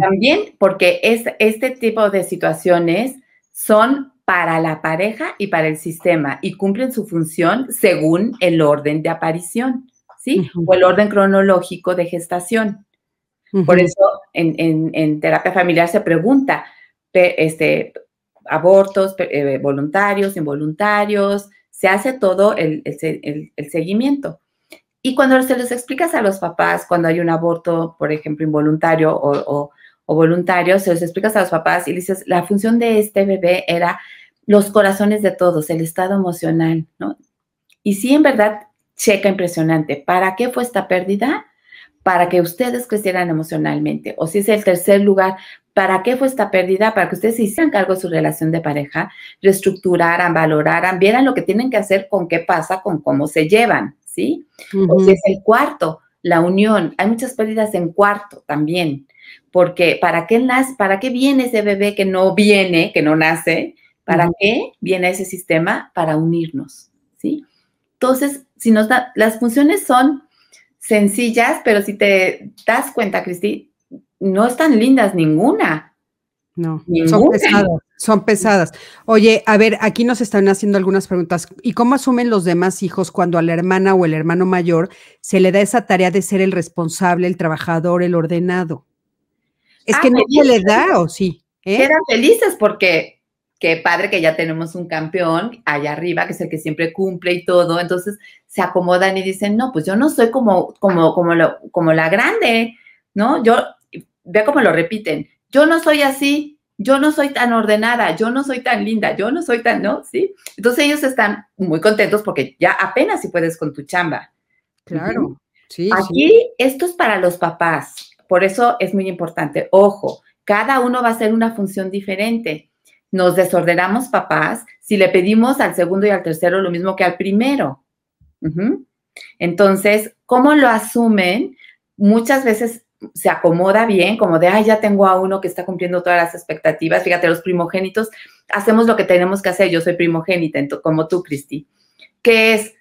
S2: También, porque es, este tipo de situaciones son para la pareja y para el sistema y cumplen su función según el orden de aparición, ¿sí? O el orden cronológico de gestación. Por eso en, terapia familiar se pregunta, este, abortos eh, voluntarios, involuntarios, se hace todo el, seguimiento. Y cuando se les explicas a los papás, cuando hay un aborto, por ejemplo, involuntario o, o voluntario, se les explicas a los papás y dices, la función de este bebé era los corazones de todos, el estado emocional, ¿no? Y sí, en verdad, checa impresionante. ¿Para qué fue esta pérdida? Para que ustedes crecieran emocionalmente. O si es el tercer lugar, ¿para qué fue esta pérdida? Para que ustedes se hicieran cargo de su relación de pareja, reestructuraran, valoraran, vieran lo que tienen que hacer con qué pasa, con cómo se llevan, ¿sí? O si es el cuarto, la unión. Hay muchas pérdidas en cuarto también. Porque ¿para qué, nace, ¿para qué viene ese bebé que no viene, que no nace? ¿Para qué viene ese sistema? Para unirnos, ¿sí? Entonces, si nos da, las funciones son sencillas, pero si te das cuenta, Cristi, no están lindas ninguna.
S1: No, son pesadas, son pesadas. Oye, a ver, aquí nos están haciendo algunas preguntas. ¿Y cómo asumen los demás hijos cuando a la hermana o el hermano mayor se le da esa tarea de ser el responsable, el trabajador, el ordenado? Es que ah, nadie le da, ¿o sí?
S2: ¿Eh? Quedan felices porque qué padre que ya tenemos un campeón allá arriba, que es el que siempre cumple y todo. Entonces se acomodan y dicen, no, pues yo no soy como, como, como, lo, como la grande, ¿no? Yo, ve cómo lo repiten, yo no soy así, yo no soy tan ordenada, yo no soy tan linda, yo no soy tan, ¿no? ¿Sí? Entonces ellos están muy contentos porque ya apenas si puedes con tu chamba.
S1: Claro, sí.
S2: Aquí esto es para los papás, por eso es muy importante. Ojo, cada uno va a hacer una función diferente. Nos desordenamos papás si le pedimos al segundo y al tercero lo mismo que al primero. Entonces, ¿cómo lo asumen? Muchas veces se acomoda bien, como de, ay, ya tengo a uno que está cumpliendo todas las expectativas. Fíjate, los primogénitos hacemos lo que tenemos que hacer. Yo soy primogénita, como tú, Cristi, que es,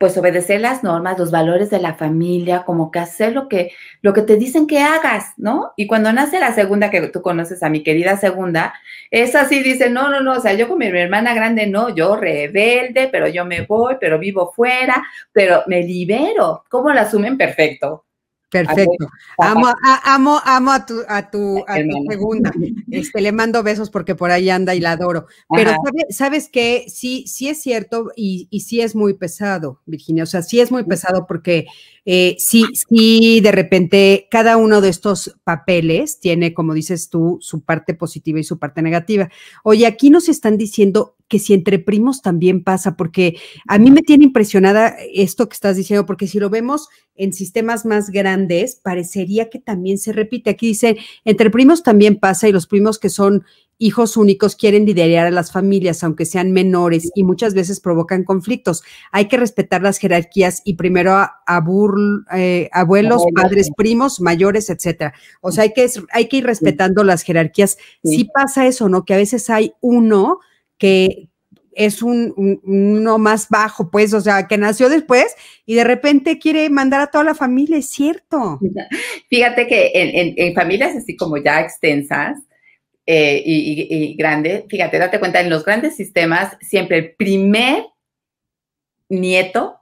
S2: pues, obedecer las normas, los valores de la familia, como que hacer lo que, lo que te dicen que hagas, ¿no? Y cuando nace la segunda, que tú conoces a mi querida segunda, es así, dice, no, no, no, o sea, yo con mi hermana grande, no, yo rebelde, pero yo me voy, pero vivo fuera, pero me libero. ¿Cómo lo asumen? Perfecto
S1: Perfecto. Amo, amo, amo a tu, a tu, a tu segunda. Este, le mando besos porque por ahí anda y la adoro. Pero sabes que sí, sí es cierto y, y, sí es muy pesado, Virginia. O sea, sí es muy pesado porque eh, sí, sí, de repente cada uno de estos papeles tiene, como dices tú, su parte positiva y su parte negativa. Oye, aquí nos están diciendo que si entre primos también pasa, porque a mí me tiene impresionada esto que estás diciendo, porque si lo vemos en sistemas más grandes, parecería que también se repite. Aquí dice, entre primos también pasa y los primos que son hijos únicos quieren liderar a las familias, aunque sean menores, y muchas veces provocan conflictos. Hay que respetar las jerarquías y primero a, eh, abuelos, padres, primos, mayores, etcétera. O sea, hay que, hay que ir respetando las jerarquías. Sí. pasa eso, ¿no? Que a veces hay uno que es un, uno más bajo, pues, o sea, que nació después y de repente quiere mandar a toda la familia, es cierto.
S2: Fíjate que en, familias así como ya extensas eh, y, y grandes, fíjate, date cuenta, en los grandes sistemas siempre el primer nieto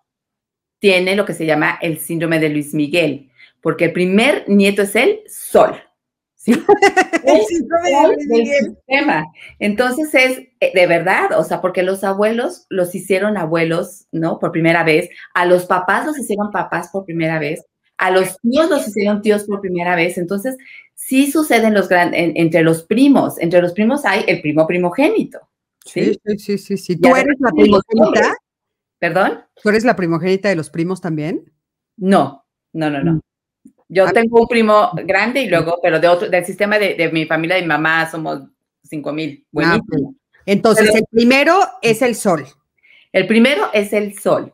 S2: tiene lo que se llama el síndrome de Luis Miguel, porque el primer nieto es el sol. sistema. Entonces es eh, de verdad, o sea, porque los abuelos los hicieron abuelos, ¿no? Por primera vez, a los papás los hicieron papás por primera vez, a los tíos los hicieron tíos por primera vez. Entonces, sí suceden los grandes, entre los primos, entre los primos hay el primo primogénito.
S1: Sí, sí, sí, sí. ¿Tú eres la primogénita?
S2: ¿Perdón?
S1: ¿Tú eres la primogénita de los primos también?
S2: No, no, no, no. Yo tengo un primo grande y luego, pero de otro, del sistema de, mi familia de mi mamá somos cinco mil.
S1: Ah, Entonces, el primero es el sol.
S2: El primero es el sol.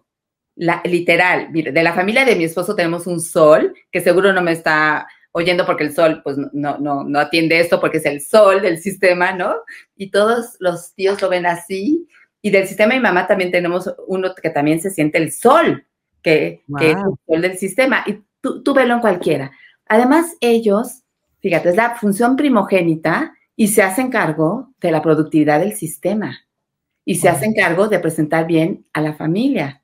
S2: La, literal, de la familia de mi esposo tenemos un sol, que seguro no me está oyendo porque el sol, pues no, no, no atiende esto porque es el sol del sistema, ¿no? Y todos los tíos lo ven así. Y del sistema de mi mamá también tenemos uno que también se siente el sol, que, que es el sol del sistema. Y Tú, velo en cualquiera. Además, ellos, fíjate, es la función primogénita y se hacen cargo de la productividad del sistema y se hacen cargo de presentar bien a la familia.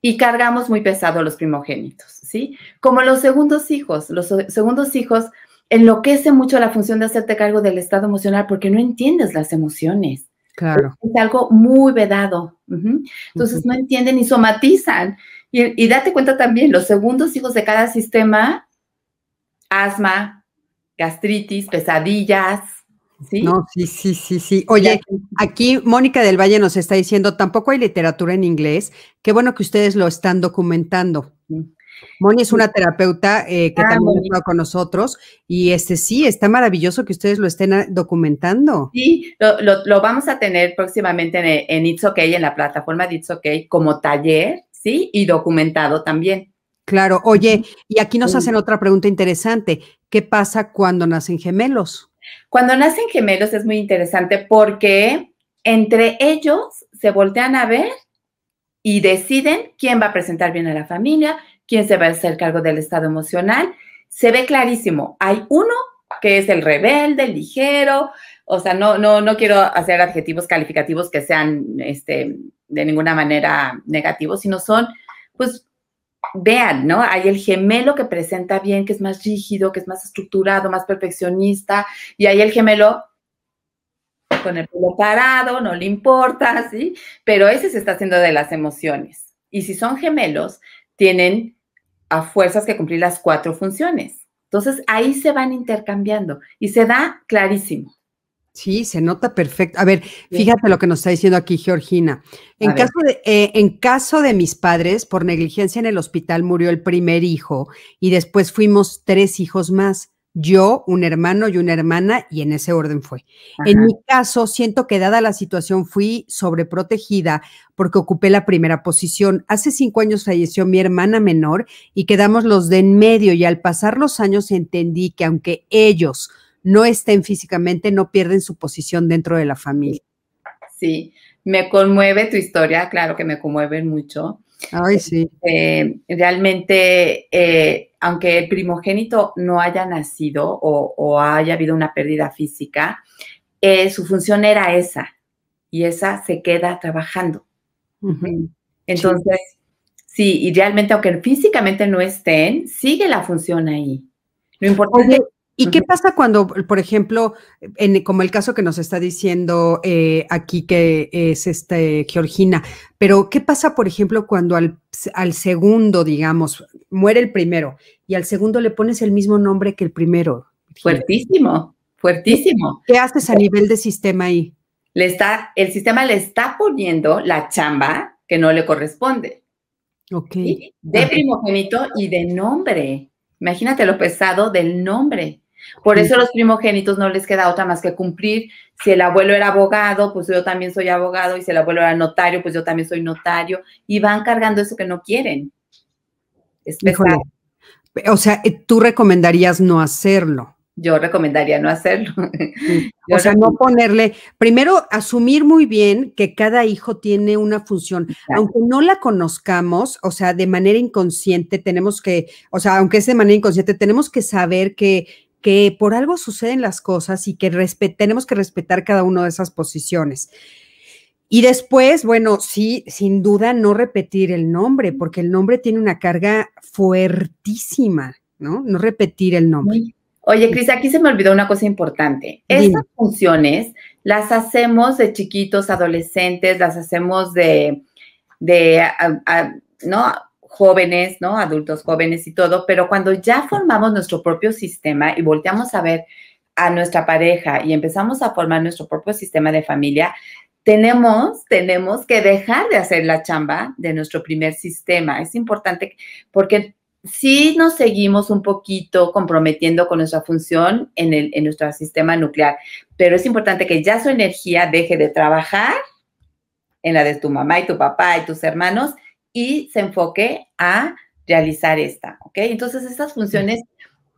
S2: Y cargamos muy pesado los primogénitos, ¿sí? Como los segundos hijos. Los segundos hijos enloquece mucho la función de hacerte cargo del estado emocional porque no entiendes las emociones.
S1: Claro.
S2: Es algo muy vedado. Entonces no entienden y somatizan. Y, date cuenta también, los segundos hijos de cada sistema, asma, gastritis, pesadillas, ¿sí?
S1: No, sí, sí, sí, sí. Oye, aquí Mónica del Valle nos está diciendo, tampoco hay literatura en inglés. Qué bueno que ustedes lo están documentando. Moni es una terapeuta eh, que ah, también está con nosotros y este sí, está maravilloso que ustedes lo estén ah, documentando.
S2: Sí, lo, vamos a tener próximamente en, en It's Okay, en la plataforma de It's Okay, como taller ¿sí? Y documentado también.
S1: Claro, oye, y aquí nos hacen otra pregunta interesante. ¿Qué pasa cuando nacen gemelos?
S2: Cuando nacen gemelos es muy interesante porque entre ellos se voltean a ver y deciden quién va a presentar bien a la familia, quién se va a hacer cargo del estado emocional. Se ve clarísimo. Hay uno que es el rebelde, el ligero, o sea, no, no, no quiero hacer adjetivos calificativos que sean este, de ninguna manera negativos, sino son, pues, vean, ¿no? Hay el gemelo que presenta bien, que es más rígido, que es más estructurado, más perfeccionista, y hay el gemelo con el pelo parado, no le importa, ¿sí? Pero ese se está haciendo de las emociones. Y si son gemelos, tienen a fuerzas que cumplir las cuatro funciones. Entonces ahí se van intercambiando y se da clarísimo.
S1: Sí, se nota perfecto. A ver, fíjate lo que nos está diciendo aquí Georgina. En caso, de, eh, en caso de mis padres, por negligencia en el hospital murió el primer hijo y después fuimos tres hijos más yo, un hermano y una hermana, y en ese orden fue. En mi caso, siento que dada la situación fui sobreprotegida porque ocupé la primera posición. Hace cinco años falleció mi hermana menor y quedamos los de en medio y al pasar los años entendí que aunque ellos no estén físicamente, no pierden su posición dentro de la familia.
S2: Sí, me conmueve tu historia, claro que me conmueve mucho.
S1: Ay, sí.
S2: Eh, realmente, eh, aunque el primogénito no haya nacido o, haya habido una pérdida física, eh, su función era esa y esa se queda trabajando. Entonces, sí. y realmente, aunque físicamente no estén, sigue la función ahí. Lo importante
S1: ¿Y qué pasa cuando, por ejemplo, en, como el caso que nos está diciendo eh, aquí que es este Georgina, pero qué pasa, por ejemplo, cuando al, al, segundo, digamos, muere el primero y al segundo le pones el mismo nombre que el primero?
S2: Fuertísimo, fuertísimo.
S1: ¿Qué haces a nivel de sistema ahí?
S2: Le está, el sistema le está poniendo la chamba que no le corresponde.
S1: Ok.
S2: De primogénito y de nombre. Imagínate lo pesado del nombre. Por eso a los primogénitos no les queda otra más que cumplir. Si el abuelo era abogado, pues yo también soy abogado, y si el abuelo era notario, pues yo también soy notario, y van cargando eso que no quieren.
S1: Es O sea, eh, tú recomendarías no hacerlo.
S2: Yo recomendaría no hacerlo.
S1: o sea, no ponerle, primero asumir muy bien que cada hijo tiene una función, aunque no la conozcamos, o sea, de manera inconsciente tenemos que, o sea, aunque es de manera inconsciente, tenemos que saber que que por algo suceden las cosas y que tenemos que respetar cada una de esas posiciones. Y después, bueno, sí, sin duda no repetir el nombre, porque el nombre tiene una carga fuertísima, ¿no? No repetir el nombre.
S2: Oye, Cris, aquí se me olvidó una cosa importante. Esas funciones las hacemos de chiquitos, adolescentes, las hacemos de, de ¿no? Jóvenes, ¿no? Adultos jóvenes y todo, pero cuando ya formamos nuestro propio sistema y volteamos a ver a nuestra pareja y empezamos a formar nuestro propio sistema de familia, tenemos, tenemos que dejar de hacer la chamba de nuestro primer sistema. Es importante porque si nos seguimos un poquito comprometiendo con nuestra función en, el, en nuestro sistema nuclear, pero es importante que ya su energía deje de trabajar en la de tu mamá y tu papá y tus hermanos y se enfoque a realizar esta, ¿ok? Entonces, estas funciones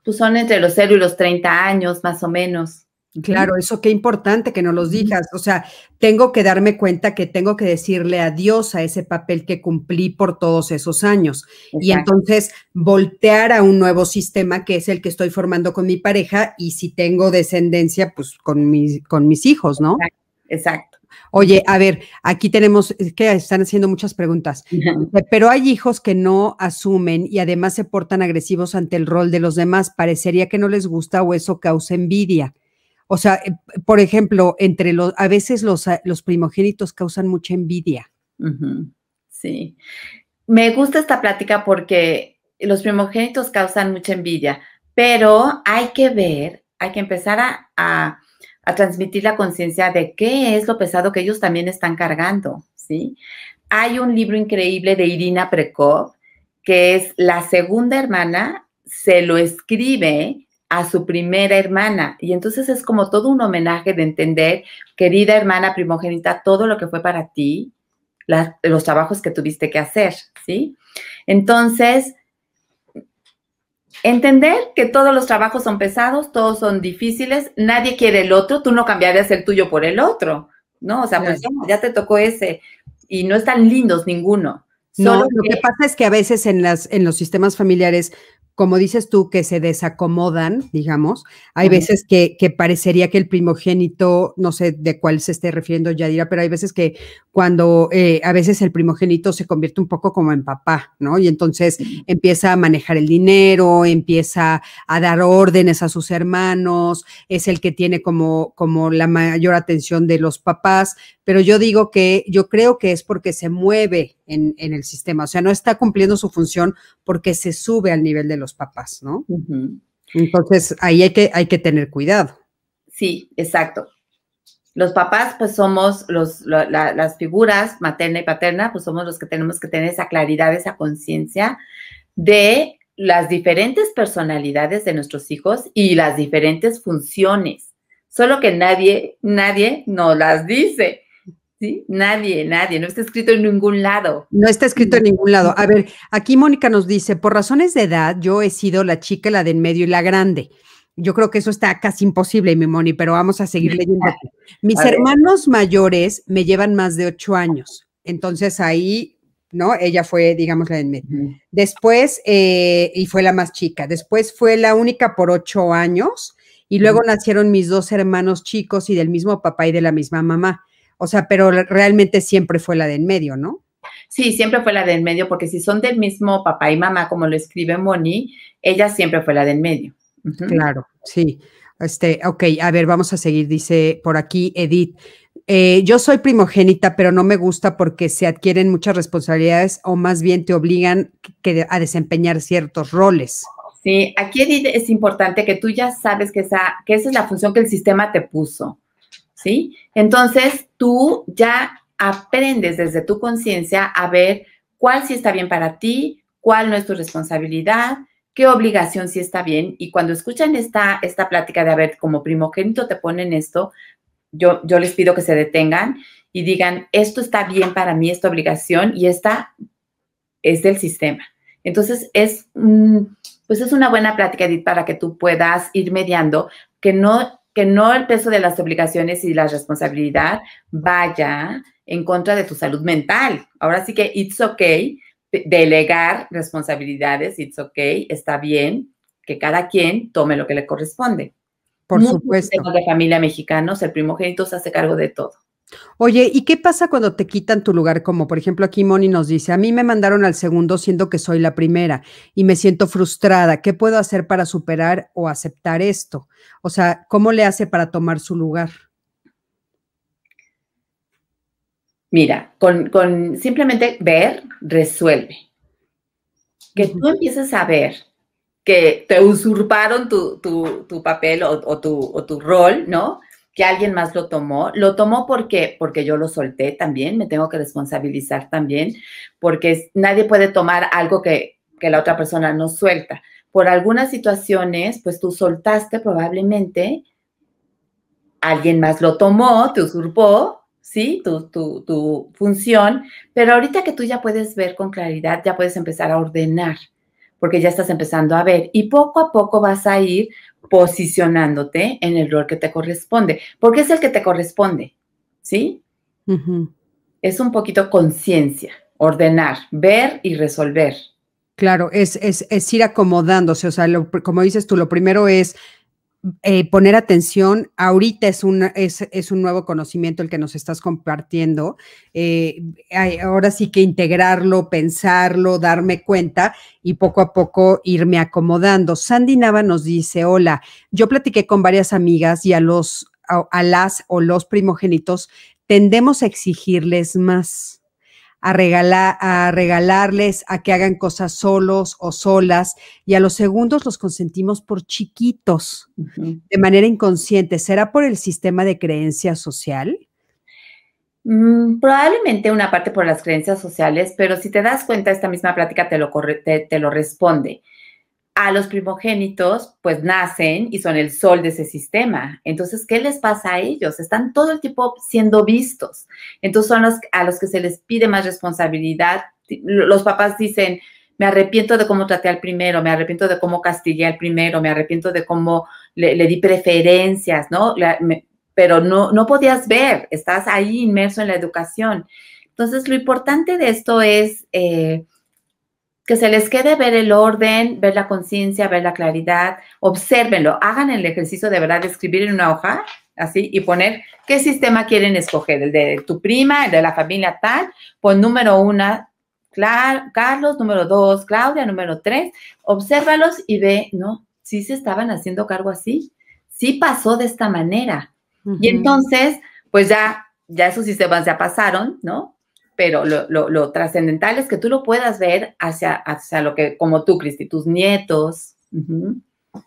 S2: pues, son entre los 0 y los 30 años, más o menos.
S1: Claro, eso qué importante que no los digas. O sea, tengo que darme cuenta que tengo que decirle adiós a ese papel que cumplí por todos esos años. Y entonces voltear a un nuevo sistema que es el que estoy formando con mi pareja y si tengo descendencia, pues con mis, con mis hijos, ¿no?
S2: Exacto.
S1: Oye, a ver, aquí tenemos, es que están haciendo muchas preguntas, pero hay hijos que no asumen y además se portan agresivos ante el rol de los demás. Parecería que no les gusta o eso causa envidia. O sea, eh, por ejemplo, entre los, a veces los, ah, los primogénitos causan mucha envidia.
S2: Sí. Me gusta esta plática porque los primogénitos causan mucha envidia, pero hay que ver, hay que empezar a a transmitir la conciencia de qué es lo pesado que ellos también están cargando, ¿sí? Hay un libro increíble de Irina Prekov, que es la segunda hermana, se lo escribe a su primera hermana. Y entonces es como todo un homenaje de entender, querida hermana primogénita, todo lo que fue para ti, los trabajos que tuviste que hacer, ¿sí? Entonces, Entender que todos los trabajos son pesados, todos son difíciles, nadie quiere el otro, tú no cambiarías el tuyo por el otro, ¿no? O sea, pues ya, te tocó ese y no están lindos ninguno.
S1: No, lo que... pasa es que a veces en, las, en los sistemas familiares como dices tú, que se desacomodan, digamos. Hay veces que, parecería que el primogénito, no sé de cuál se esté refiriendo Yadira, pero hay veces que cuando eh, a veces el primogénito se convierte un poco como en papá, ¿no? Y entonces empieza a manejar el dinero, empieza a dar órdenes a sus hermanos, es el que tiene como, como la mayor atención de los papás, pero yo digo que yo creo que es porque se mueve en, el sistema, o sea, no está cumpliendo su función porque se sube al nivel de los papás, ¿no? Entonces, ahí hay que, hay que tener cuidado.
S2: Sí, exacto. Los papás, pues somos los, las figuras materna y paterna, pues somos los que tenemos que tener esa claridad, esa conciencia de las diferentes personalidades de nuestros hijos y las diferentes funciones. Solo que nadie, nadie nos las dice. ¿Sí? Nadie, nadie, no está escrito en ningún lado.
S1: No está escrito en ningún lado. A ver, aquí Mónica nos dice, por razones de edad, yo he sido la chica, la de en medio y la grande. Yo creo que eso está casi imposible, mi Moni, pero vamos a seguir leyendo. Mis hermanos mayores me llevan más de ocho años. Entonces ahí, ¿no? Ella fue, digamos, la de en medio. Después, eh, y fue la más chica. Después fue la única por ocho años. Y luego nacieron mis dos hermanos chicos y del mismo papá y de la misma mamá. O sea, pero realmente siempre fue la de en medio, ¿no?
S2: Sí, siempre fue la de en medio, porque si son del mismo papá y mamá, como lo escribe Moni, ella siempre fue la de en medio.
S1: Claro, sí. Este, ok, a ver, vamos a seguir, dice por aquí Edith. Eh, yo soy primogénita, pero no me gusta porque se adquieren muchas responsabilidades o más bien te obligan a desempeñar ciertos roles.
S2: Sí, aquí Edith es importante que tú ya sabes que esa, que esa es la función que el sistema te puso. ¿Sí? Entonces, tú ya aprendes desde tu conciencia a ver cuál sí está bien para ti, cuál no es tu responsabilidad, qué obligación sí está bien. Y cuando escuchan esta, esta plática de, a ver, como primogénito te ponen esto, yo, yo les pido que se detengan y digan, esto está bien para mí, esta obligación, y esta es del sistema. Entonces, es, pues es una buena plática, Edith, para que tú puedas ir mediando, que no que no el peso de las obligaciones y la responsabilidad vaya en contra de tu salud mental. Ahora sí que it's okay delegar responsabilidades, it's okay, está bien que cada quien tome lo que le corresponde.
S1: Por supuesto.
S2: de familia mexicanos, el primogénito se hace cargo de todo.
S1: Oye, ¿y qué pasa cuando te quitan tu lugar? Como por ejemplo aquí Moni nos dice, a mí me mandaron al segundo siendo que soy la primera y me siento frustrada. ¿Qué puedo hacer para superar o aceptar esto? O sea, ¿cómo le hace para tomar su lugar?
S2: Mira, con, simplemente ver, resuelve. Que tú empieces a ver que te usurparon tu, papel o, tu, o tu rol, ¿no? Que alguien más lo tomó. Lo tomó porque, porque yo lo solté también, me tengo que responsabilizar también, porque nadie puede tomar algo que, que la otra persona no suelta. Por algunas situaciones, pues tú soltaste probablemente, alguien más lo tomó, te usurpó, ¿sí? Tu, tu, tu función, pero ahorita que tú ya puedes ver con claridad, ya puedes empezar a ordenar, porque ya estás empezando a ver y poco a poco vas a ir posicionándote en el rol que te corresponde, porque es el que te corresponde, ¿sí? Es un poquito conciencia, ordenar, ver y resolver.
S1: Claro, es, es, ir acomodándose, o sea, como dices tú, lo primero es eh, poner atención, ahorita es un, es, un nuevo conocimiento el que nos estás compartiendo, eh, ahora sí que integrarlo, pensarlo, darme cuenta y poco a poco irme acomodando. Sandy Nava nos dice, hola, yo platiqué con varias amigas y a los, a las o los primogénitos tendemos a exigirles más a, regalar, a regalarles, a que hagan cosas solos o solas, y a los segundos los consentimos por chiquitos, de manera inconsciente. ¿Será por el sistema de creencia social?
S2: Mm, probablemente una parte por las creencias sociales, pero si te das cuenta, esta misma plática te lo, te lo responde a los primogénitos, pues nacen y son el sol de ese sistema. Entonces, ¿qué les pasa a ellos? Están todo el tiempo siendo vistos. Entonces, son los a los que se les pide más responsabilidad. Los papás dicen, me arrepiento de cómo traté al primero, me arrepiento de cómo castigué al primero, me arrepiento de cómo le, di preferencias, ¿no? pero no, no podías ver, estás ahí inmerso en la educación. Entonces, lo importante de esto es... Eh, que se les quede ver el orden, ver la conciencia, ver la claridad, obsérvenlo, hagan el ejercicio de verdad de escribir en una hoja, así, y poner qué sistema quieren escoger, el de tu prima, el de la familia tal, pon número una, Carlos, número dos, Claudia, número tres, obsérvalos y ve, ¿no? Sí se estaban haciendo cargo así, sí pasó de esta manera. Y entonces, pues ya, ya esos sistemas ya pasaron, ¿no? Pero lo, trascendental es que tú lo puedas ver hacia, hacia lo que, como tú, Cristi, tus nietos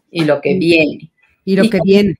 S2: y lo que viene.
S1: Y lo que viene.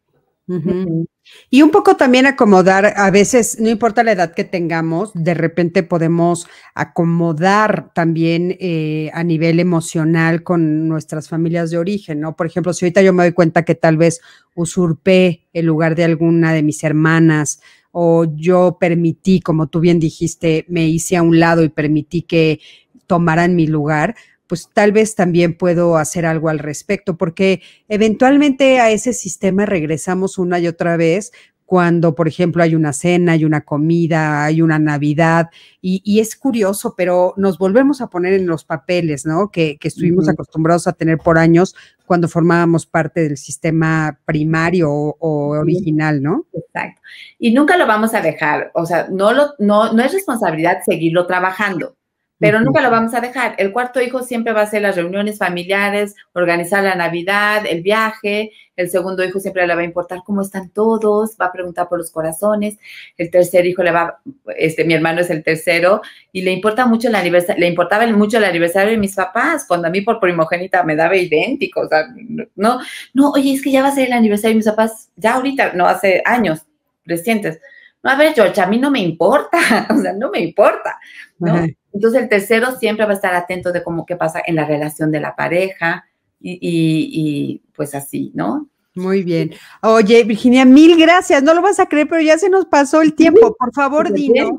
S1: Y un poco también acomodar, a veces, no importa la edad que tengamos, de repente podemos acomodar también eh, a nivel emocional con nuestras familias de origen, ¿no? Por ejemplo, si ahorita yo me doy cuenta que tal vez usurpé el lugar de alguna de mis hermanas o yo permití, como tú bien dijiste, me hice a un lado y permití que tomaran mi lugar, pues tal vez también puedo hacer algo al respecto, porque eventualmente a ese sistema regresamos una y otra vez cuando, por ejemplo, hay una cena, hay una comida, hay una Navidad, y, es curioso, pero nos volvemos a poner en los papeles, ¿no? Que, estuvimos acostumbrados a tener por años cuando formábamos parte del sistema primario o, original, ¿no?
S2: Exacto. Y nunca lo vamos a dejar, o sea, no, lo, no, no es responsabilidad seguirlo trabajando pero nunca lo vamos a dejar. El cuarto hijo siempre va a ser las reuniones familiares, organizar la Navidad, el viaje. El segundo hijo siempre le va a importar cómo están todos, va a preguntar por los corazones. El tercer hijo le va, este, mi hermano es el tercero y le importa mucho el aniversario, le importaba mucho el aniversario de mis papás, cuando a mí por primogénita me daba idéntico, o sea, no, no, oye, es que ya va a ser el aniversario de mis papás, ya ahorita, no, hace años recientes. No, a ver, George, a mí no me importa, o sea, no me importa, ¿no? Entonces el tercero siempre va a estar atento de cómo qué pasa en la relación de la pareja y, pues así, ¿no?
S1: Muy bien. Oye, Virginia, mil gracias. No lo vas a creer, pero ya se nos pasó el tiempo. Por favor, dinos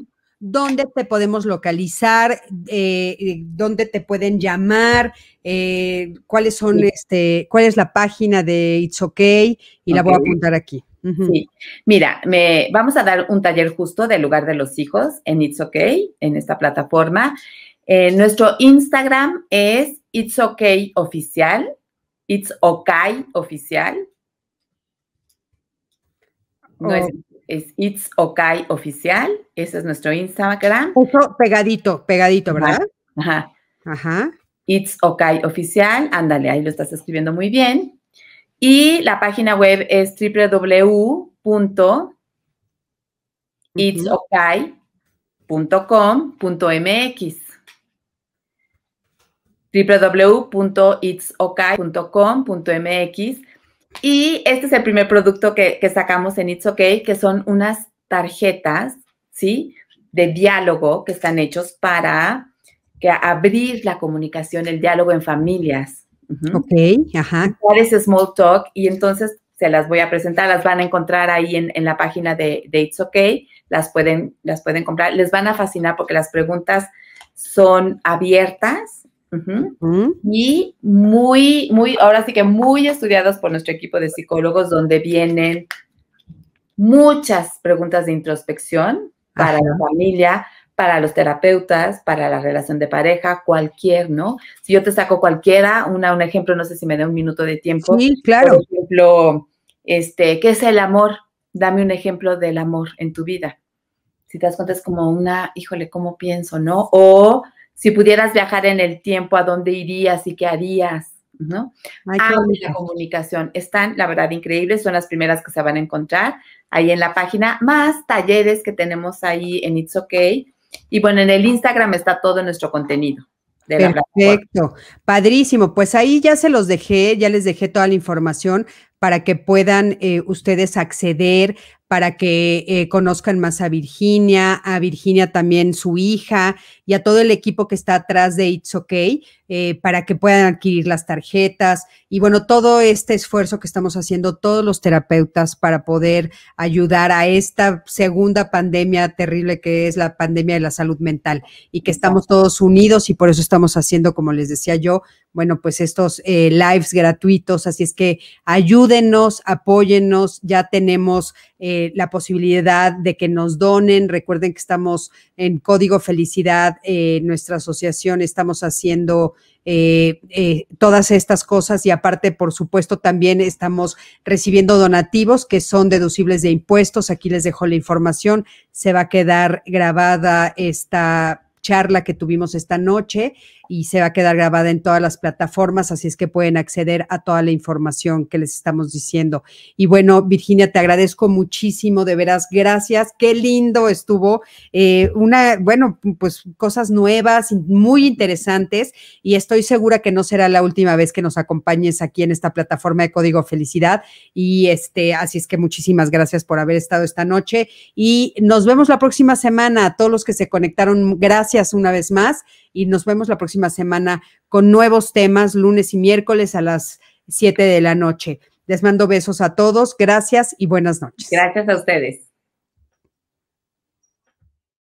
S1: dónde te podemos localizar, eh, eh, dónde te pueden llamar, eh, cuáles son, este, cuál es la página de It's Okay y la voy a apuntar aquí.
S2: Sí, mira, me, vamos a dar un taller justo del lugar de los hijos en It's Okay, en esta plataforma. Eh, nuestro Instagram es It's Okay Oficial, It's Okay Oficial. No es, oh. es, It's Okay Oficial, ese es nuestro Instagram.
S1: Eso pegadito, pegadito, ¿verdad?
S2: Ajá. Ajá. It's Okay Oficial, ándale, ahí lo estás escribiendo muy bien. Y la página web es www.itsokay.com.mx www.itsokay.com.mx y este es el primer producto que, sacamos en It's Okay, que son unas tarjetas, ¿sí? De diálogo que están hechos para que abrir la comunicación, el diálogo en familias.
S1: Ok, ajá.
S2: ese small talk y entonces se las voy a presentar, las van a encontrar ahí en, la página de, de, It's Okay, las pueden, las pueden comprar, les van a fascinar porque las preguntas son abiertas y muy, muy, ahora sí que muy estudiadas por nuestro equipo de psicólogos, donde vienen muchas preguntas de introspección para la familia, para los terapeutas, para la relación de pareja, cualquier, ¿no? Si yo te saco cualquiera, una, un ejemplo, no sé si me da un minuto de tiempo.
S1: Sí, claro.
S2: Por ejemplo, este, ¿qué es el amor? Dame un ejemplo del amor en tu vida. Si te das cuenta, es como una, híjole, ¿cómo pienso, no? O si pudieras viajar en el tiempo, ¿a dónde irías y qué harías? ¿no? Ay, ah, la comunicación. Están, la verdad, increíbles. Son las primeras que se van a encontrar ahí en la página, más talleres que tenemos ahí en It's Okay y bueno, en el Instagram está todo nuestro contenido.
S1: Perfecto, padrísimo. Pues ahí ya se los dejé, ya les dejé toda la información para que puedan eh, ustedes acceder para que eh, conozcan más a Virginia, a Virginia también su hija y a todo el equipo que está atrás de It's Okay, eh, para que puedan adquirir las tarjetas y bueno, todo este esfuerzo que estamos haciendo todos los terapeutas para poder ayudar a esta segunda pandemia terrible que es la pandemia de la salud mental y que estamos todos unidos y por eso estamos haciendo, como les decía yo, bueno, pues estos eh, lives gratuitos, así es que ayúdenos, apóyennos, ya tenemos eh, la posibilidad de que nos donen. Recuerden que estamos en Código Felicidad, eh, nuestra asociación, estamos haciendo eh, todas estas cosas y aparte, por supuesto, también estamos recibiendo donativos que son deducibles de impuestos. Aquí les dejo la información. Se va a quedar grabada esta charla que tuvimos esta noche y se va a quedar grabada en todas las plataformas, así es que pueden acceder a toda la información que les estamos diciendo. Y bueno, Virginia, te agradezco muchísimo, de veras, gracias, qué lindo estuvo, eh, una, bueno, pues cosas nuevas, muy interesantes, y estoy segura que no será la última vez que nos acompañes aquí en esta plataforma de Código Felicidad, y este, así es que muchísimas gracias por haber estado esta noche, y nos vemos la próxima semana, a todos los que se conectaron, gracias una vez más y nos vemos la semana con nuevos temas, lunes y miércoles a las 7 de la noche. Les mando besos a todos, gracias y buenas noches.
S2: Gracias a ustedes.